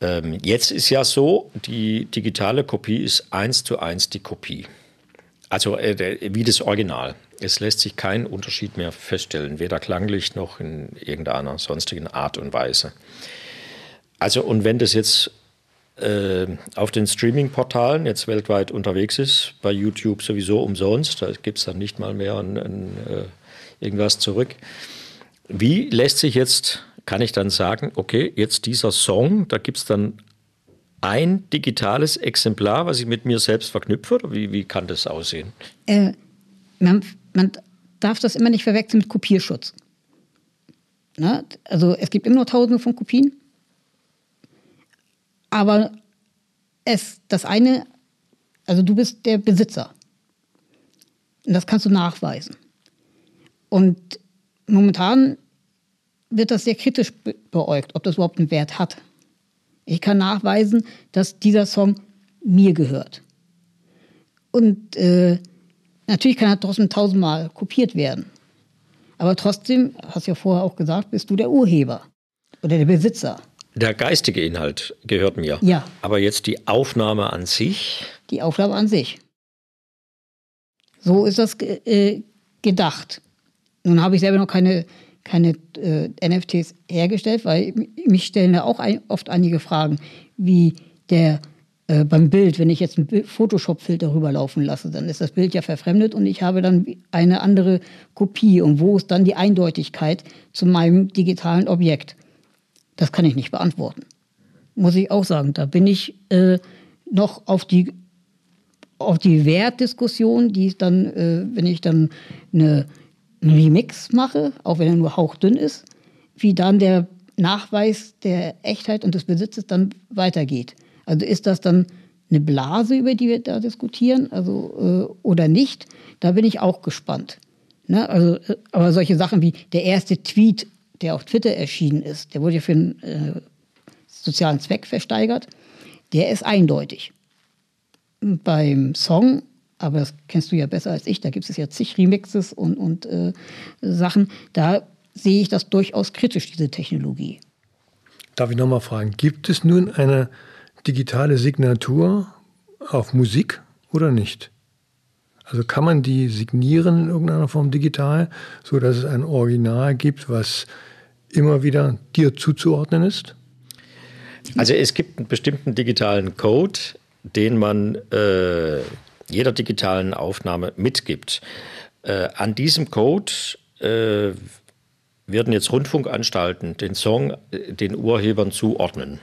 Ähm, jetzt ist ja so, die digitale Kopie ist eins zu eins die Kopie. Also äh, wie das Original. Es lässt sich kein Unterschied mehr feststellen, weder klanglich noch in irgendeiner sonstigen Art und Weise. Also und wenn das jetzt äh, auf den Streaming-Portalen jetzt weltweit unterwegs ist, bei YouTube sowieso umsonst, da gibt es dann nicht mal mehr ein, ein, äh, irgendwas zurück. Wie lässt sich jetzt, kann ich dann sagen, okay, jetzt dieser Song, da gibt es dann ein digitales Exemplar, was ich mit mir selbst verknüpfe? Oder wie, wie kann das aussehen? Äh, man, man darf das immer nicht verwechseln mit Kopierschutz. Na, also es gibt immer nur Tausende von Kopien. Aber es, das eine, also du bist der Besitzer. Und das kannst du nachweisen. Und momentan wird das sehr kritisch beäugt, ob das überhaupt einen Wert hat. Ich kann nachweisen, dass dieser Song mir gehört. Und äh, natürlich kann er trotzdem tausendmal kopiert werden. Aber trotzdem, hast du ja vorher auch gesagt, bist du der Urheber oder der Besitzer. Der geistige Inhalt gehört mir. Ja. Aber jetzt die Aufnahme an sich? Die Aufnahme an sich. So ist das äh, gedacht. Nun habe ich selber noch keine keine äh, NFTs hergestellt, weil mich stellen da auch ein, oft einige Fragen, wie der äh, beim Bild, wenn ich jetzt einen Photoshop-Filter rüberlaufen lasse, dann ist das Bild ja verfremdet und ich habe dann eine andere Kopie. Und wo ist dann die Eindeutigkeit zu meinem digitalen Objekt? Das kann ich nicht beantworten. Muss ich auch sagen. Da bin ich äh, noch auf die, auf die Wertdiskussion, die ist dann, äh, wenn ich dann eine einen Remix mache, auch wenn er nur hauchdünn ist, wie dann der Nachweis der Echtheit und des Besitzes dann weitergeht. Also ist das dann eine Blase, über die wir da diskutieren, also äh, oder nicht? Da bin ich auch gespannt. Ne? Also, äh, aber solche Sachen wie der erste Tweet, der auf Twitter erschienen ist, der wurde ja für einen äh, sozialen Zweck versteigert, der ist eindeutig. Beim Song aber das kennst du ja besser als ich, da gibt es ja zig Remixes und, und äh, Sachen. Da sehe ich das durchaus kritisch, diese Technologie. Darf ich nochmal fragen, gibt es nun eine digitale Signatur auf Musik oder nicht? Also kann man die signieren in irgendeiner Form digital, so dass es ein Original gibt, was immer wieder dir zuzuordnen ist? Also es gibt einen bestimmten digitalen Code, den man äh, jeder digitalen Aufnahme mitgibt. Äh, an diesem Code äh, werden jetzt Rundfunkanstalten den Song äh, den Urhebern zuordnen.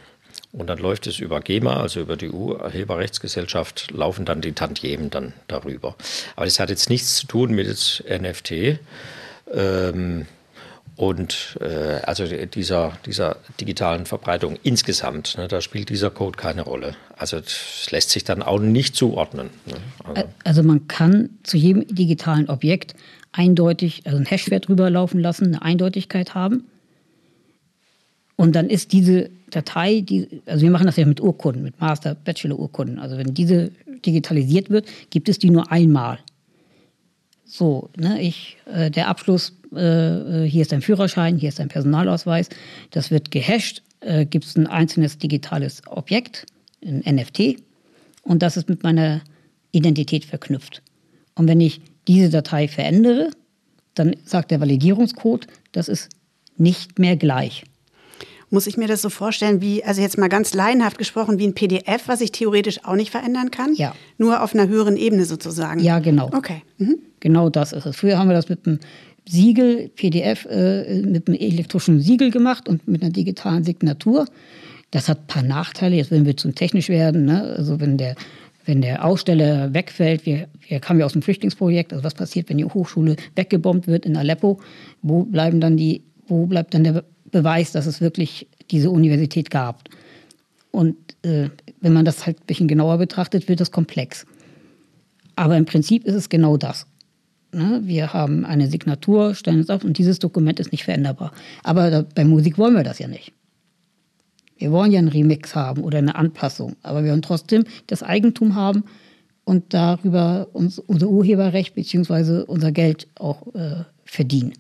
Und dann läuft es über GEMA, also über die Urheberrechtsgesellschaft, laufen dann die Tantiemen dann darüber. Aber das hat jetzt nichts zu tun mit NFT. Ähm, und äh, also dieser, dieser digitalen Verbreitung insgesamt, ne, da spielt dieser Code keine Rolle. Also es lässt sich dann auch nicht zuordnen. Ne? Also. also. man kann zu jedem digitalen Objekt eindeutig, also ein Hashwert drüber laufen lassen, eine Eindeutigkeit haben. Und dann ist diese Datei, die, also wir machen das ja mit Urkunden, mit Master, Bachelor-Urkunden. Also wenn diese digitalisiert wird, gibt es die nur einmal. So, ne, ich, äh, der Abschluss, äh, äh, hier ist dein Führerschein, hier ist dein Personalausweis, das wird gehasht, äh, gibt es ein einzelnes digitales Objekt, ein NFT, und das ist mit meiner Identität verknüpft. Und wenn ich diese Datei verändere, dann sagt der Validierungscode, das ist nicht mehr gleich. Muss ich mir das so vorstellen, wie, also jetzt mal ganz laienhaft gesprochen, wie ein PDF, was ich theoretisch auch nicht verändern kann? Ja. Nur auf einer höheren Ebene sozusagen? Ja, genau. Okay. Mhm. Genau das ist es. Früher haben wir das mit einem Siegel, PDF, äh, mit einem elektronischen Siegel gemacht und mit einer digitalen Signatur. Das hat ein paar Nachteile. Jetzt wenn wir zum technisch werden. Ne? Also wenn der, wenn der Aussteller wegfällt, wir, wir kamen ja aus dem Flüchtlingsprojekt, also was passiert, wenn die Hochschule weggebombt wird in Aleppo, wo bleiben dann die, wo bleibt dann der Beweis, dass es wirklich diese Universität gab. Und äh, wenn man das halt ein bisschen genauer betrachtet, wird das komplex. Aber im Prinzip ist es genau das. Ne? Wir haben eine Signatur, stellen es auf und dieses Dokument ist nicht veränderbar. Aber da, bei Musik wollen wir das ja nicht. Wir wollen ja einen Remix haben oder eine Anpassung, aber wir wollen trotzdem das Eigentum haben und darüber uns, unser Urheberrecht bzw. unser Geld auch äh, verdienen.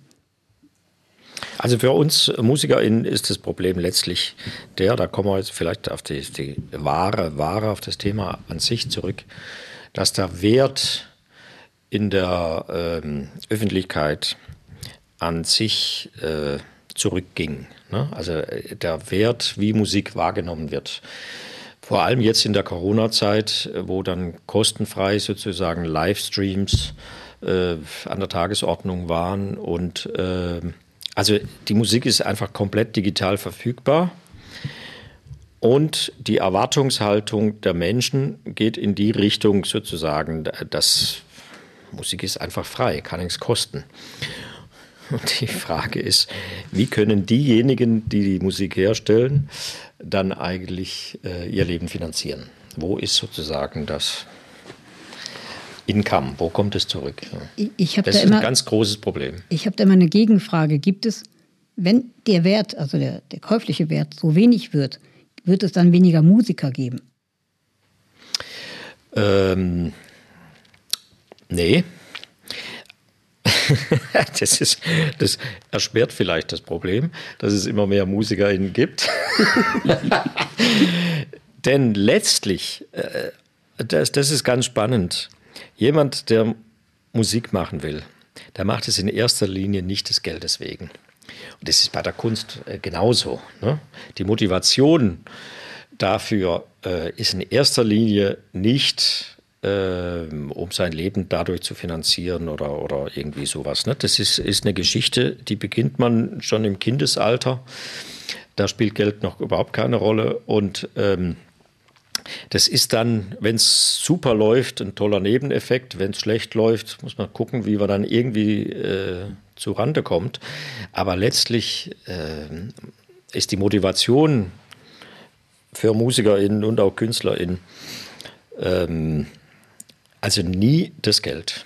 Also für uns MusikerInnen ist das Problem letztlich der, da kommen wir jetzt vielleicht auf die, die wahre, wahre, auf das Thema an sich zurück, dass der Wert in der ähm, Öffentlichkeit an sich äh, zurückging. Ne? Also äh, der Wert, wie Musik wahrgenommen wird. Vor allem jetzt in der Corona-Zeit, wo dann kostenfrei sozusagen Livestreams äh, an der Tagesordnung waren und äh, also die Musik ist einfach komplett digital verfügbar. Und die Erwartungshaltung der Menschen geht in die Richtung sozusagen, dass Musik ist einfach frei, kann nichts kosten. Und die Frage ist, wie können diejenigen, die die Musik herstellen, dann eigentlich äh, ihr Leben finanzieren? Wo ist sozusagen das Income, wo kommt es zurück? Ich, ich das da ist immer, ein ganz großes Problem. Ich habe da immer eine Gegenfrage. Gibt es, wenn der Wert, also der, der käufliche Wert, so wenig wird, wird es dann weniger Musiker geben? Ähm, nee. das, ist, das erschwert vielleicht das Problem, dass es immer mehr MusikerInnen gibt. Denn letztlich, äh, das, das ist ganz spannend, Jemand, der Musik machen will, der macht es in erster Linie nicht des Geldes wegen. Und das ist bei der Kunst äh, genauso. Ne? Die Motivation dafür äh, ist in erster Linie nicht, äh, um sein Leben dadurch zu finanzieren oder, oder irgendwie sowas. Ne? Das ist, ist eine Geschichte, die beginnt man schon im Kindesalter. Da spielt Geld noch überhaupt keine Rolle. Und ähm, das ist dann, wenn es super läuft, ein toller Nebeneffekt. Wenn es schlecht läuft, muss man gucken, wie man dann irgendwie äh, zu Rande kommt. Aber letztlich äh, ist die Motivation für MusikerInnen und auch KünstlerInnen ähm, also nie das Geld.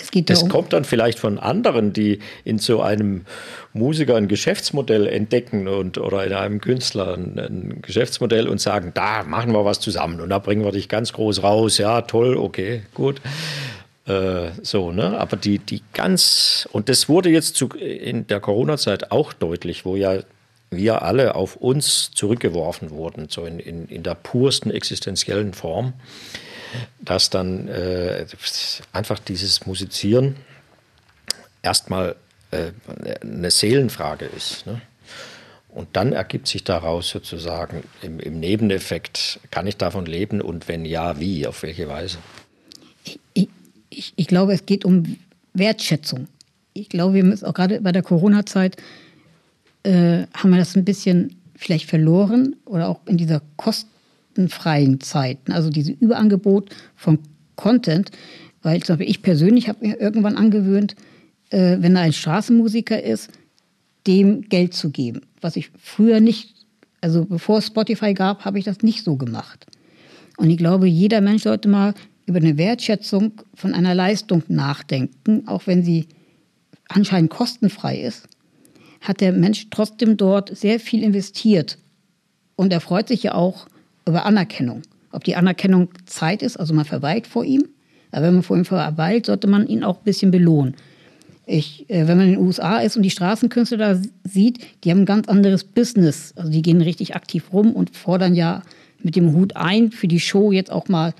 Es geht das kommt dann vielleicht von anderen, die in so einem Musiker ein Geschäftsmodell entdecken und oder in einem Künstler ein, ein, Geschäftsmodell und sagen, da machen wir was zusammen und da bringen wir dich ganz groß raus. Ja, toll, okay, gut. Äh, so, ne? Aber die, die ganz, und das wurde jetzt zu, in der Corona-Zeit auch deutlich, wo ja wir alle auf uns zurückgeworfen wurden, so in, in, in der pursten existenziellen Form dass dann äh, einfach dieses Musizieren erstmal äh, eine Seelenfrage ist. Ne? Und dann ergibt sich daraus sozusagen im, im, Nebeneffekt, kann ich davon leben und wenn ja, wie, auf welche Weise? Ich, ich, ich glaube, es geht um Wertschätzung. Ich glaube, wir müssen auch gerade bei der Corona-Zeit äh, haben wir das ein bisschen vielleicht verloren oder auch in dieser kostenfreien Zeit, also dieses Überangebot von Content, weil zum Beispiel ich persönlich habe mir irgendwann angewöhnt, äh, wenn er ein Straßenmusiker ist, dem Geld zu geben. Was ich früher nicht, also bevor es Spotify gab, habe ich das nicht so gemacht. Und ich glaube, jeder Mensch sollte mal über eine Wertschätzung von einer Leistung nachdenken, auch wenn sie anscheinend kostenfrei ist, hat der Mensch trotzdem dort sehr viel investiert. Und er freut sich ja auch über Anerkennung. Ob die Anerkennung Zeit ist, also man verweilt vor ihm, aber wenn man vor ihm verweilt, sollte man ihn auch ein bisschen belohnen. Ich, äh, wenn man in den USA ist und die Straßenkünstler da sieht, die haben ein ganz anderes Business. Also die gehen richtig aktiv rum und fordern ja mit dem Hut ein, für die Show jetzt auch mal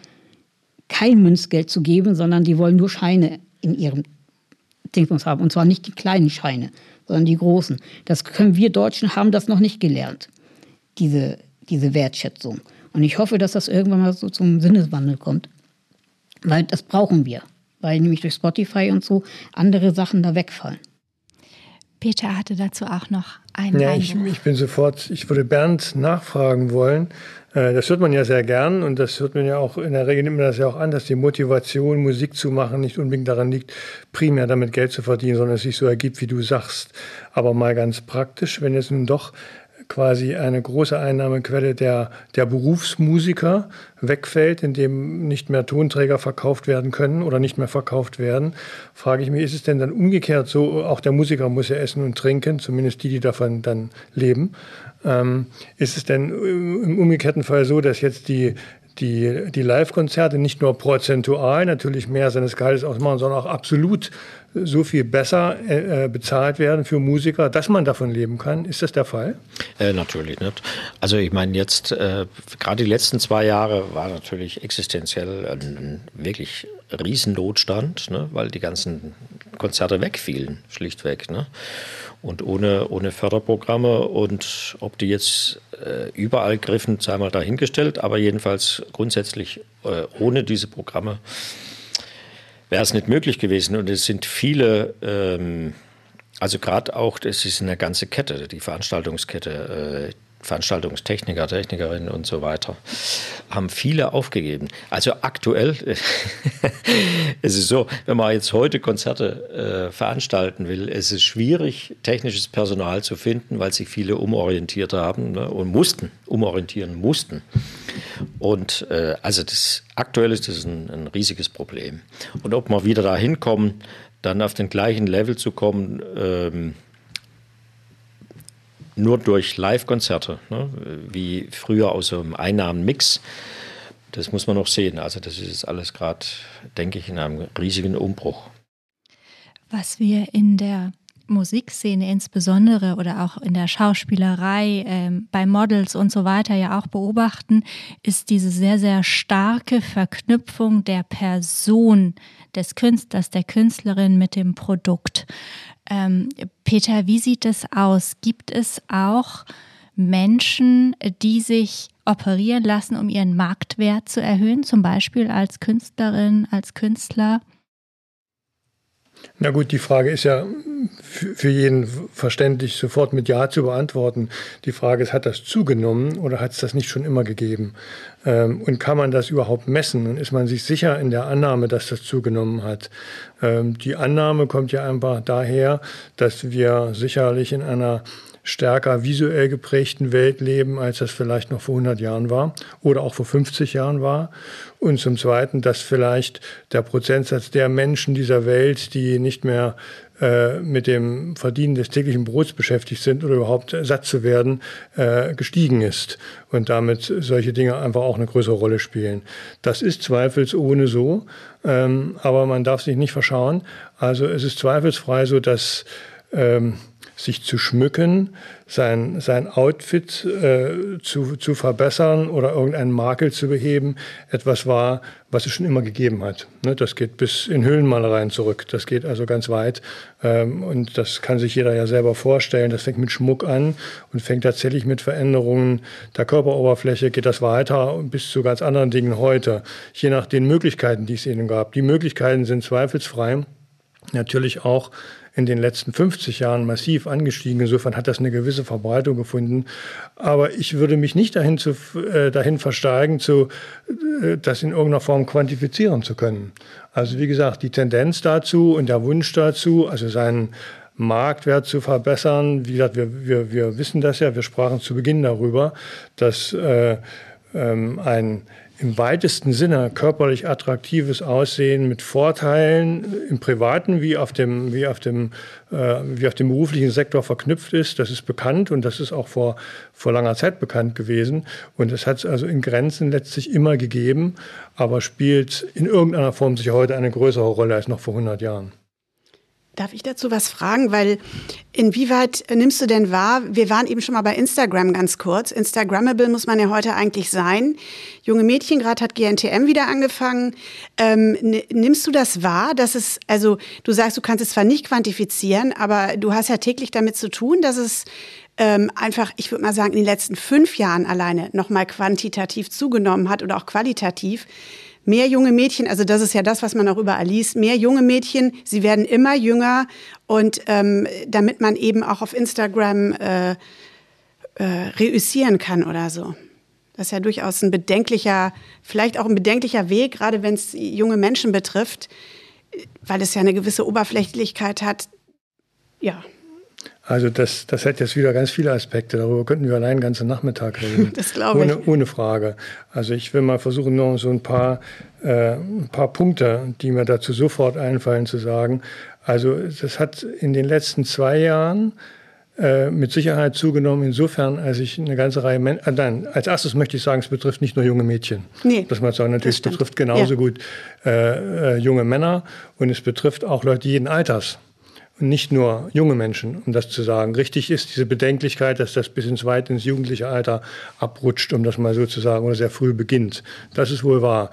kein Münzgeld zu geben, sondern die wollen nur Scheine in ihrem Dingsbums haben. Und zwar nicht die kleinen Scheine, sondern die großen. Das können wir Deutschen haben das noch nicht gelernt, diese, diese Wertschätzung. Und ich hoffe, dass das irgendwann mal so zum Sinneswandel kommt. Weil das brauchen wir. Weil nämlich durch Spotify und so andere Sachen da wegfallen. Peter hatte dazu auch noch einen ja, ich, ich, bin sofort, ich würde Bernd nachfragen wollen. Äh, das hört man ja sehr gern und das hört man ja auch, in der Regel nimmt man das ja auch an, dass die Motivation, Musik zu machen, nicht unbedingt daran liegt, primär damit Geld zu verdienen, sondern es sich so ergibt, wie du sagst. Aber mal ganz praktisch, wenn es nun doch quasi eine große Einnahmequelle der, der Berufsmusiker wegfällt, indem nicht mehr Tonträger verkauft werden können oder nicht mehr verkauft werden, frage ich mich, ist es denn dann umgekehrt so, auch der Musiker muss ja essen und trinken, zumindest die, die davon dann leben. Ähm, ist es denn im umgekehrten Fall so, dass jetzt die, die, die Live-Konzerte nicht nur prozentual natürlich mehr seines Gehaltes ausmachen, sondern auch absolut so viel besser äh, bezahlt werden für Musiker, dass man davon leben kann. Ist das der Fall? Äh, natürlich nicht. Also ich meine jetzt, äh, gerade die letzten zwei Jahre war natürlich existenziell ein, ein wirklich Riesennotstand, ne, weil die ganzen Konzerte wegfielen, schlichtweg. Ne? Und ohne, ohne Förderprogramme und ob die jetzt äh, überall griffen, sei mal dahingestellt, aber jedenfalls grundsätzlich äh, ohne diese Programme wäre es nicht möglich gewesen. Und es sind viele, ähm, also gerade auch, das ist eine ganze Kette, die Veranstaltungskette. Äh, Veranstaltungstechniker, Technikerinnen und so weiter, haben viele aufgegeben. Also aktuell, es ist so, wenn man jetzt heute Konzerte äh, veranstalten will, es ist schwierig, technisches Personal zu finden, weil sich viele umorientiert haben ne, und mussten, umorientieren mussten. Und äh, also das aktuell ist das ein, ein riesiges Problem. Und ob wir wieder dahin kommen, dann auf den gleichen Level zu kommen, ähm, nur durch Live-Konzerte, ne, wie früher aus so einem Einnahmenmix, das muss man noch sehen. Also das ist alles gerade, denke ich, in einem riesigen Umbruch. Was wir in der Musikszene insbesondere oder auch in der Schauspielerei, äh, bei Models und so weiter ja auch beobachten, ist diese sehr, sehr starke Verknüpfung der Person des Künstlers, der Künstlerin mit dem Produkt. Ähm, Peter, wie sieht es aus? Gibt es auch Menschen, die sich operieren lassen, um ihren Marktwert zu erhöhen, zum Beispiel als Künstlerin, als Künstler? Na gut, die Frage ist ja für jeden verständlich sofort mit Ja zu beantworten. Die Frage ist, hat das zugenommen oder hat es das nicht schon immer gegeben? Ähm, und kann man das überhaupt messen? Und ist man sich sicher in der Annahme, dass das zugenommen hat? Ähm, die Annahme kommt ja einfach daher, dass wir sicherlich in einer stärker visuell geprägten Welt leben, als das vielleicht noch vor 100 Jahren war oder auch vor 50 Jahren war. Und zum Zweiten, dass vielleicht der Prozentsatz der Menschen dieser Welt, die nicht mehr äh, mit dem Verdienen des täglichen Brots beschäftigt sind oder überhaupt satt zu werden, äh, gestiegen ist und damit solche Dinge einfach auch eine größere Rolle spielen. Das ist zweifelsohne so, ähm, aber man darf sich nicht verschauen. Also es ist zweifelsfrei so, dass ähm, sich zu schmücken, sein, sein Outfit äh, zu, zu verbessern oder irgendeinen Makel zu beheben, etwas war, was es schon immer gegeben hat. Ne, das geht bis in Höhlenmalereien zurück. Das geht also ganz weit. Ähm, und das kann sich jeder ja selber vorstellen. Das fängt mit Schmuck an und fängt tatsächlich mit Veränderungen der Körperoberfläche, geht das weiter bis zu ganz anderen Dingen heute. Je nach den Möglichkeiten, die es ihnen gab. Die Möglichkeiten sind zweifelsfrei natürlich auch in den letzten 50 Jahren massiv angestiegen. Insofern hat das eine gewisse Verbreitung gefunden. Aber ich würde mich nicht dahin, zu, äh, dahin versteigen, zu, äh, das in irgendeiner Form quantifizieren zu können. Also wie gesagt, die Tendenz dazu und der Wunsch dazu, also seinen Marktwert zu verbessern, wie gesagt, wir, wir, wir wissen das ja, wir sprachen zu Beginn darüber, dass äh, ähm, ein im weitesten Sinne körperlich attraktives Aussehen mit Vorteilen im privaten wie auf dem, wie auf dem, äh, wie auf dem beruflichen Sektor verknüpft ist. Das ist bekannt und das ist auch vor, vor langer Zeit bekannt gewesen. Und es hat es also in Grenzen letztlich immer gegeben, aber spielt in irgendeiner Form sich heute eine größere Rolle als noch vor 100 Jahren. Darf ich dazu was fragen? Weil inwieweit nimmst du denn wahr, wir waren eben schon mal bei Instagram ganz kurz. Instagrammable muss man ja heute eigentlich sein. Junge Mädchen, gerade hat GNTM wieder angefangen. Ähm, nimmst du das wahr, dass es, also du sagst, du kannst es zwar nicht quantifizieren, aber du hast ja täglich damit zu tun, dass es ähm, einfach, ich würde mal sagen, in den letzten fünf Jahren alleine nochmal quantitativ zugenommen hat oder auch qualitativ mehr junge Mädchen, also das ist ja das, was man auch überall liest, mehr junge Mädchen, sie werden immer jünger und ähm, damit man eben auch auf Instagram äh, äh, reüssieren kann oder so. Das ist ja durchaus ein bedenklicher, vielleicht auch ein bedenklicher Weg, gerade wenn es junge Menschen betrifft, weil es ja eine gewisse Oberflächlichkeit hat. Ja. Also das, das hat jetzt wieder ganz viele Aspekte. Darüber könnten wir allein den ganzen Nachmittag reden. Das glaube ich. Ohne Frage. Also ich will mal versuchen, noch so ein paar, äh, ein paar Punkte, die mir dazu sofort einfallen, zu sagen. Also das hat in den letzten zwei Jahren äh, mit Sicherheit zugenommen, insofern, als ich eine ganze Reihe Menschen, äh, nein, als erstes möchte ich sagen, es betrifft nicht nur junge Mädchen. Nee, das man sagen, natürlich, es betrifft genauso ja. gut äh, äh, junge Männer und es betrifft auch Leute jeden Alters nicht nur junge Menschen, um das zu sagen. Richtig ist diese Bedenklichkeit, dass das bis ins weit ins jugendliche Alter abrutscht, um das mal so zu sagen, oder sehr früh beginnt. Das ist wohl wahr.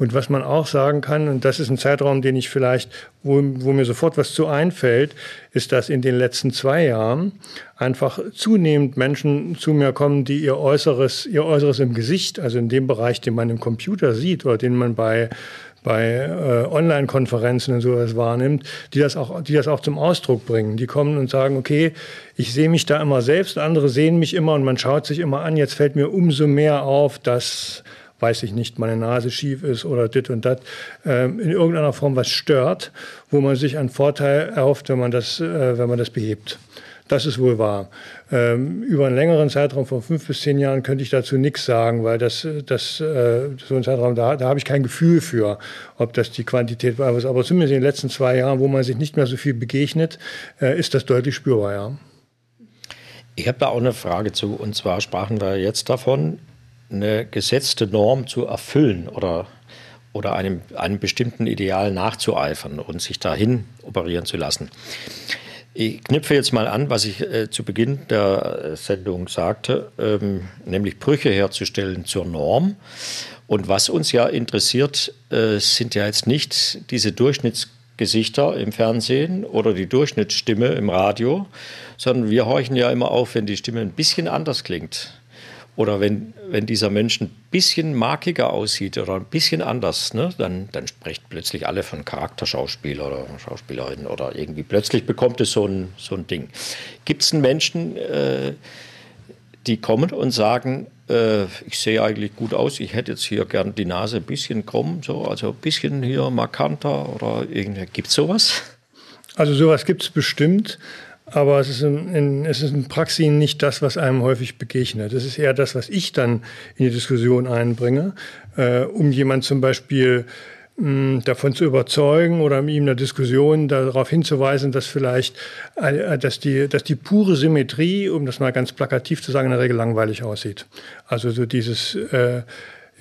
Und was man auch sagen kann, und das ist ein Zeitraum, den ich vielleicht, wo, wo mir sofort was zu einfällt, ist, dass in den letzten zwei Jahren einfach zunehmend Menschen zu mir kommen, die ihr Äußeres, ihr Äußeres im Gesicht, also in dem Bereich, den man im Computer sieht oder den man bei bei äh, Online-Konferenzen und sowas wahrnimmt, die das, auch, die das auch zum Ausdruck bringen. Die kommen und sagen, okay, ich sehe mich da immer selbst, andere sehen mich immer und man schaut sich immer an, jetzt fällt mir umso mehr auf, dass, weiß ich nicht, meine Nase schief ist oder dit und dat, äh, in irgendeiner Form was stört, wo man sich einen Vorteil erhofft, wenn man das, äh, wenn man das behebt. Das ist wohl wahr. Ähm, über einen längeren Zeitraum von fünf bis zehn Jahren könnte ich dazu nichts sagen, weil das, das äh, so ein Zeitraum, da, da habe ich kein Gefühl für, ob das die Quantität war. Aber zumindest in den letzten zwei Jahren, wo man sich nicht mehr so viel begegnet, äh, ist das deutlich spürbar, ja. Ich habe da auch eine Frage zu. Und zwar sprachen wir jetzt davon, eine gesetzte Norm zu erfüllen oder, oder einem, einem bestimmten Ideal nachzueifern und sich dahin operieren zu lassen. Ich knüpfe jetzt mal an, was ich äh, zu Beginn der Sendung sagte, ähm, nämlich Brüche herzustellen zur Norm. Und was uns ja interessiert, äh, sind ja jetzt nicht diese Durchschnittsgesichter im Fernsehen oder die Durchschnittsstimme im Radio, sondern wir horchen ja immer auf, wenn die Stimme ein bisschen anders klingt. Oder wenn, wenn dieser Mensch ein bisschen markiger aussieht oder ein bisschen anders, ne, dann, dann sprechen plötzlich alle von Charakterschauspieler oder Schauspielerin oder irgendwie plötzlich bekommt es so ein, so ein Ding. Gibt es einen Menschen, äh, die kommen und sagen, äh, ich sehe eigentlich gut aus, ich hätte jetzt hier gern die Nase ein bisschen krumm, so, also ein bisschen hier markanter oder irgendwie. Gibt es sowas? Also sowas gibt es bestimmt. Aber es ist, in, in, es ist in Praxis nicht das, was einem häufig begegnet. Es ist eher das, was ich dann in die Diskussion einbringe, äh, um jemand zum Beispiel mh, davon zu überzeugen oder ihm in der Diskussion darauf hinzuweisen, dass vielleicht, äh, dass, die, dass die pure Symmetrie, um das mal ganz plakativ zu sagen, in der Regel langweilig aussieht. Also so dieses äh,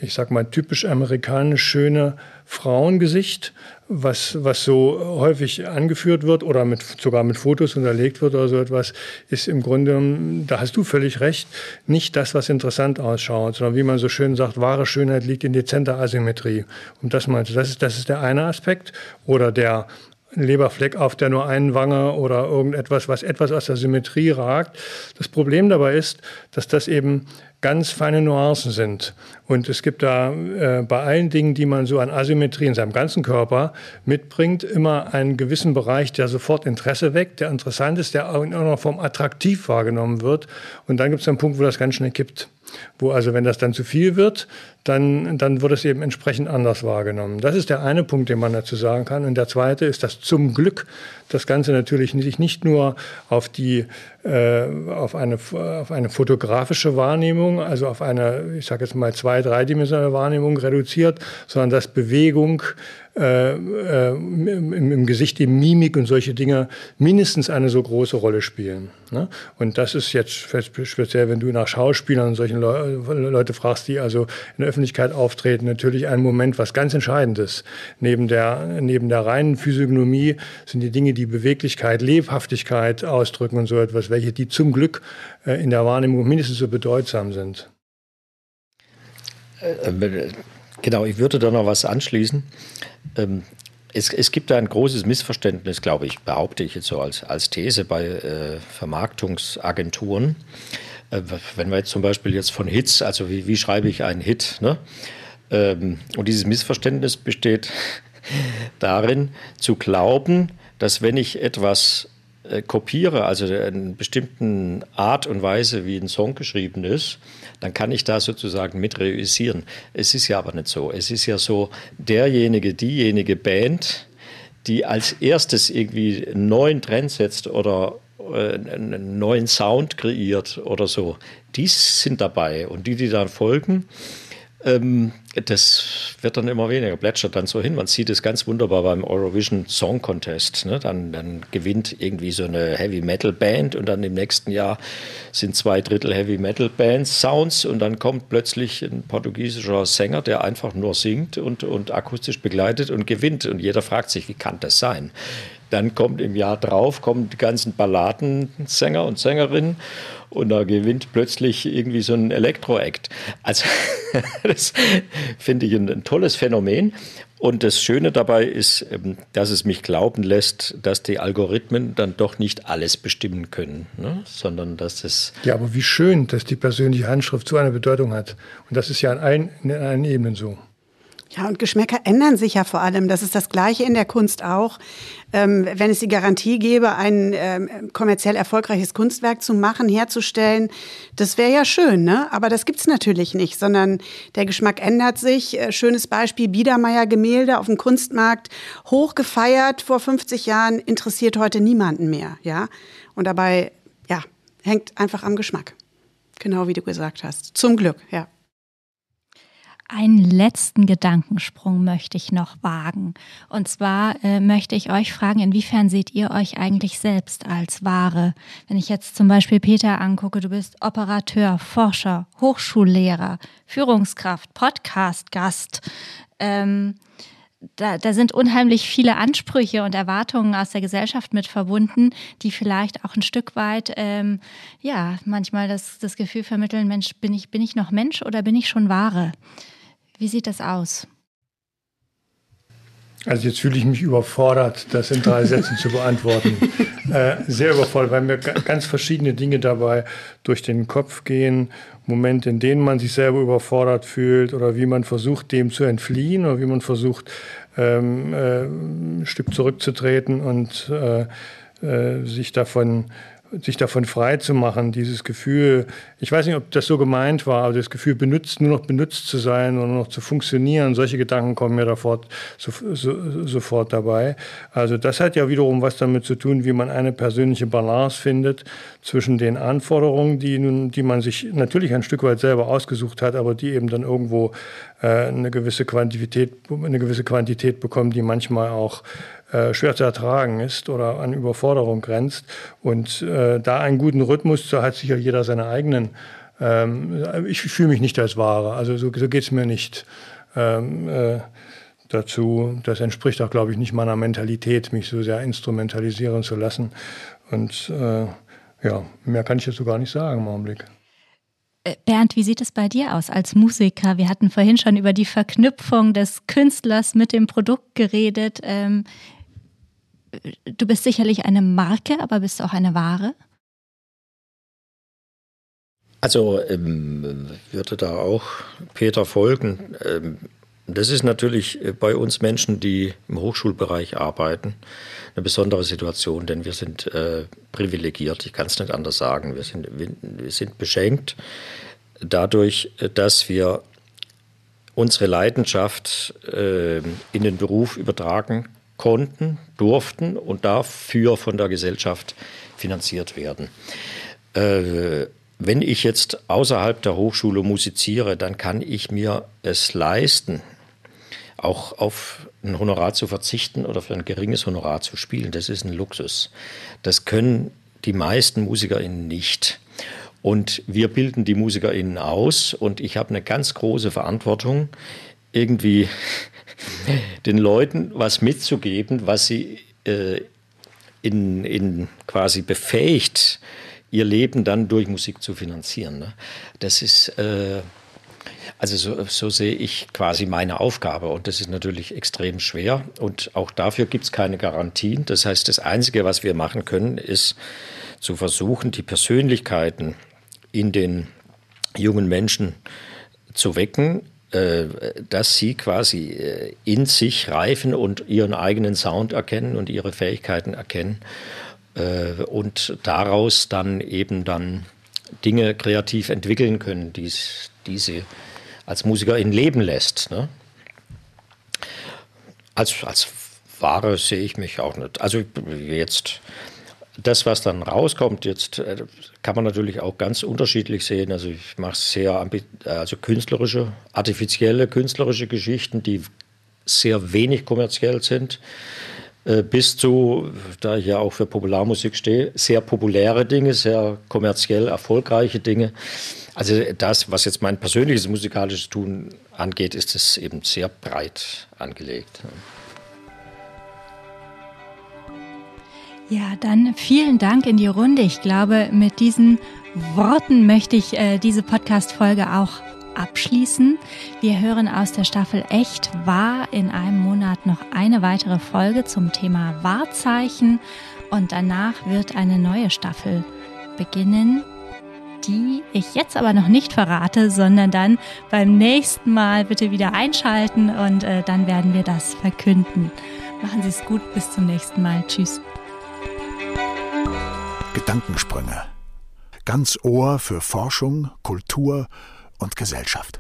ich sag mal, typisch amerikanisch schöne Frauengesicht, was, was so häufig angeführt wird oder mit, sogar mit Fotos unterlegt wird oder so etwas, ist im Grunde, da hast du völlig recht, nicht das, was interessant ausschaut, sondern wie man so schön sagt, wahre Schönheit liegt in dezenter Asymmetrie. Und das meinst du, das ist, das ist der eine Aspekt. Oder der Leberfleck auf der nur einen Wange oder irgendetwas, was etwas aus der Symmetrie ragt. Das Problem dabei ist, dass das eben ganz feine Nuancen sind. Und es gibt da äh, bei allen Dingen, die man so an Asymmetrie in seinem ganzen Körper mitbringt, immer einen gewissen Bereich, der sofort Interesse weckt, der interessant ist, der auch in irgendeiner Form attraktiv wahrgenommen wird. Und dann gibt es einen Punkt, wo das ganz schnell kippt. Wo also, wenn das dann zu viel wird, dann, dann wird es eben entsprechend anders wahrgenommen. Das ist der eine Punkt, den man dazu sagen kann. Und der zweite ist, dass zum Glück das Ganze natürlich sich nicht nur auf, die, äh, auf, eine, auf eine fotografische Wahrnehmung, also auf eine, ich sage jetzt mal, zwei-, dreidimensionale Wahrnehmung reduziert, sondern dass Bewegung äh, äh, im, im, Gesicht, die Mimik und solche Dinge mindestens eine so große Rolle spielen. Ne? Und das ist jetzt speziell, wenn du nach Schauspielern und solchen Le Leute fragst, die also in der Öffentlichkeit auftreten, natürlich ein Moment, was ganz entscheidend ist. Neben der, neben der reinen Physiognomie sind die Dinge, die Beweglichkeit, Lebhaftigkeit ausdrücken und so etwas, welche die zum Glück äh, in der Wahrnehmung mindestens so bedeutsam sind. Genau, ich würde da noch was anschließen. Ähm, es, es, gibt da ein großes Missverständnis, glaube ich, behaupte ich jetzt so als, als These bei äh, Vermarktungsagenturen. Äh, wenn wir jetzt zum Beispiel jetzt von Hits, also wie, wie schreibe ich einen Hit? Ne? Ähm, und dieses Missverständnis besteht darin, zu glauben, dass wenn ich etwas äh, kopiere, also eine bestimmte Art und Weise, wie ein Song geschrieben ist, dann kann ich da sozusagen mit realisieren. Es ist ja aber nicht so. Es ist ja so, derjenige, diejenige Band, die als erstes irgendwie einen neuen Trend setzt oder äh, einen neuen Sound kreiert oder so, die sind dabei. Und die, die dann folgen, ähm, das wird dann immer weniger, plätschert dann so hin. Man sieht es ganz wunderbar beim Eurovision Song Contest. Ne? Dann, dann gewinnt irgendwie so eine Heavy Metal Band und dann im nächsten Jahr sind zwei Drittel Heavy Metal Bands Sounds und dann kommt plötzlich ein portugiesischer Sänger, der einfach nur singt und, und akustisch begleitet und gewinnt. Und jeder fragt sich, wie kann das sein? Dann kommt im Jahr drauf, kommen die ganzen Balladensänger und Sängerinnen und da gewinnt plötzlich irgendwie so ein Elektro-Act. Also das finde ich ein, ein, tolles Phänomen. Und das Schöne dabei ist, ähm, dass es mich glauben lässt, dass die Algorithmen dann doch nicht alles bestimmen können, ne? sondern dass es. Ja, aber wie schön, dass die persönliche Handschrift so eine Bedeutung hat. Und das ist ja an allen, in allen Ebenen so. Ja, und Geschmäcker ändern sich ja vor allem. Das ist das Gleiche in der Kunst auch. Ähm, wenn es die Garantie gäbe, ein ähm, kommerziell erfolgreiches Kunstwerk zu machen, herzustellen, das wäre ja schön, ne? Aber das gibt's natürlich nicht, sondern der Geschmack ändert sich. Äh, schönes Beispiel, Biedermeier Gemälde auf dem Kunstmarkt, hoch gefeiert vor 50 Jahren, interessiert heute niemanden mehr, ja? Und dabei, ja, hängt einfach am Geschmack. Genau wie du gesagt hast. Zum Glück, ja. Einen letzten Gedankensprung möchte ich noch wagen. Und zwar äh, möchte ich euch fragen, inwiefern seht ihr euch eigentlich selbst als Ware? Wenn ich jetzt zum Beispiel Peter angucke, du bist Operateur, Forscher, Hochschullehrer, Führungskraft, Podcast-Gast. Ähm, da, da sind unheimlich viele Ansprüche und Erwartungen aus der Gesellschaft mit verbunden, die vielleicht auch ein Stück weit, ähm, ja, manchmal das, das Gefühl vermitteln, Mensch, bin ich, bin ich noch Mensch oder bin ich schon Ware? Wie sieht das aus? Also jetzt fühle ich mich überfordert, das in drei Sätzen zu beantworten. Äh, sehr überfordert, weil mir ganz verschiedene Dinge dabei durch den Kopf gehen. Momente, in denen man sich selber überfordert fühlt oder wie man versucht, dem zu entfliehen oder wie man versucht, ähm, äh, ein Stück zurückzutreten und äh, äh, sich davon sich davon frei zu machen, dieses Gefühl, ich weiß nicht, ob das so gemeint war, aber das Gefühl, benutzt, nur noch benutzt zu sein und nur noch zu funktionieren, solche Gedanken kommen mir sofort, so, so, sofort dabei. Also das hat ja wiederum was damit zu tun, wie man eine persönliche Balance findet zwischen den Anforderungen, die, nun, die man sich natürlich ein Stück weit selber ausgesucht hat, aber die eben dann irgendwo eine gewisse Quantität, eine gewisse Quantität bekommen, die manchmal auch äh, schwer zu ertragen ist oder an Überforderung grenzt. Und äh, da einen guten Rhythmus, so hat sicher jeder seine eigenen ähm, ich fühle mich nicht als Ware. Also so, so geht es mir nicht ähm, äh, dazu. Das entspricht auch, glaube ich, nicht meiner Mentalität, mich so sehr instrumentalisieren zu lassen. Und äh, ja, mehr kann ich jetzt so gar nicht sagen im Augenblick. Äh, Bernd, wie sieht es bei dir aus als Musiker? Wir hatten vorhin schon über die Verknüpfung des Künstlers mit dem Produkt geredet. Ähm, du bist sicherlich eine Marke, aber bist du auch eine Ware? Also ähm, würde da auch Peter folgen. Ähm, das ist natürlich bei uns Menschen, die im Hochschulbereich arbeiten, eine besondere Situation, denn wir sind äh, privilegiert. Ich kann es nicht anders sagen. Wir sind, wir sind beschenkt dadurch, dass wir unsere Leidenschaft äh, in den Beruf übertragen konnten, durften und dafür von der Gesellschaft finanziert werden. Äh, wenn ich jetzt außerhalb der Hochschule musiziere, dann kann ich mir es leisten, auch auf ein Honorar zu verzichten oder für ein geringes Honorar zu spielen. Das ist ein Luxus. Das können die meisten MusikerInnen nicht. Und wir bilden die MusikerInnen aus und ich habe eine ganz große Verantwortung, irgendwie den Leuten was mitzugeben, was sie äh, in, in quasi befähigt, ihr Leben dann durch Musik zu finanzieren. Ne? Das ist, äh, also so, so, sehe ich quasi meine Aufgabe und das ist natürlich extrem schwer und auch dafür gibt es keine Garantien. Das heißt, das Einzige, was wir machen können, ist zu versuchen, die Persönlichkeiten in den jungen Menschen zu wecken, äh, dass sie quasi äh, in sich reifen und ihren eigenen Sound erkennen und ihre Fähigkeiten erkennen äh, und daraus dann eben dann Dinge kreativ entwickeln können, die, die sie als Musiker in Leben lässt. Ne? Als, als Ware sehe ich mich auch nicht. Also jetzt das, was dann rauskommt, jetzt äh, kann man natürlich auch ganz unterschiedlich sehen. Also ich mache sehr also künstlerische, artifizielle künstlerische Geschichten, die sehr wenig kommerziell sind. Äh, bis zu, da ich ja auch für Popularmusik stehe, sehr populäre Dinge, sehr kommerziell erfolgreiche Dinge. Also das, was jetzt mein persönliches musikalisches Tun angeht, ist es eben sehr breit angelegt. Ja, dann vielen Dank in die Runde. Ich glaube, mit diesen Worten möchte ich äh, diese Podcast-Folge auch abschließen. Wir hören aus der Staffel Echt wahr in einem Monat noch eine weitere Folge zum Thema Wahrzeichen und danach wird eine neue Staffel beginnen, die ich jetzt aber noch nicht verrate, sondern dann beim nächsten Mal bitte wieder einschalten und äh, dann werden wir das verkünden. Machen Sie es gut, bis zum nächsten Mal. Tschüss. Gedankensprünge. Ganz Ohr für Forschung, Kultur und Gesellschaft.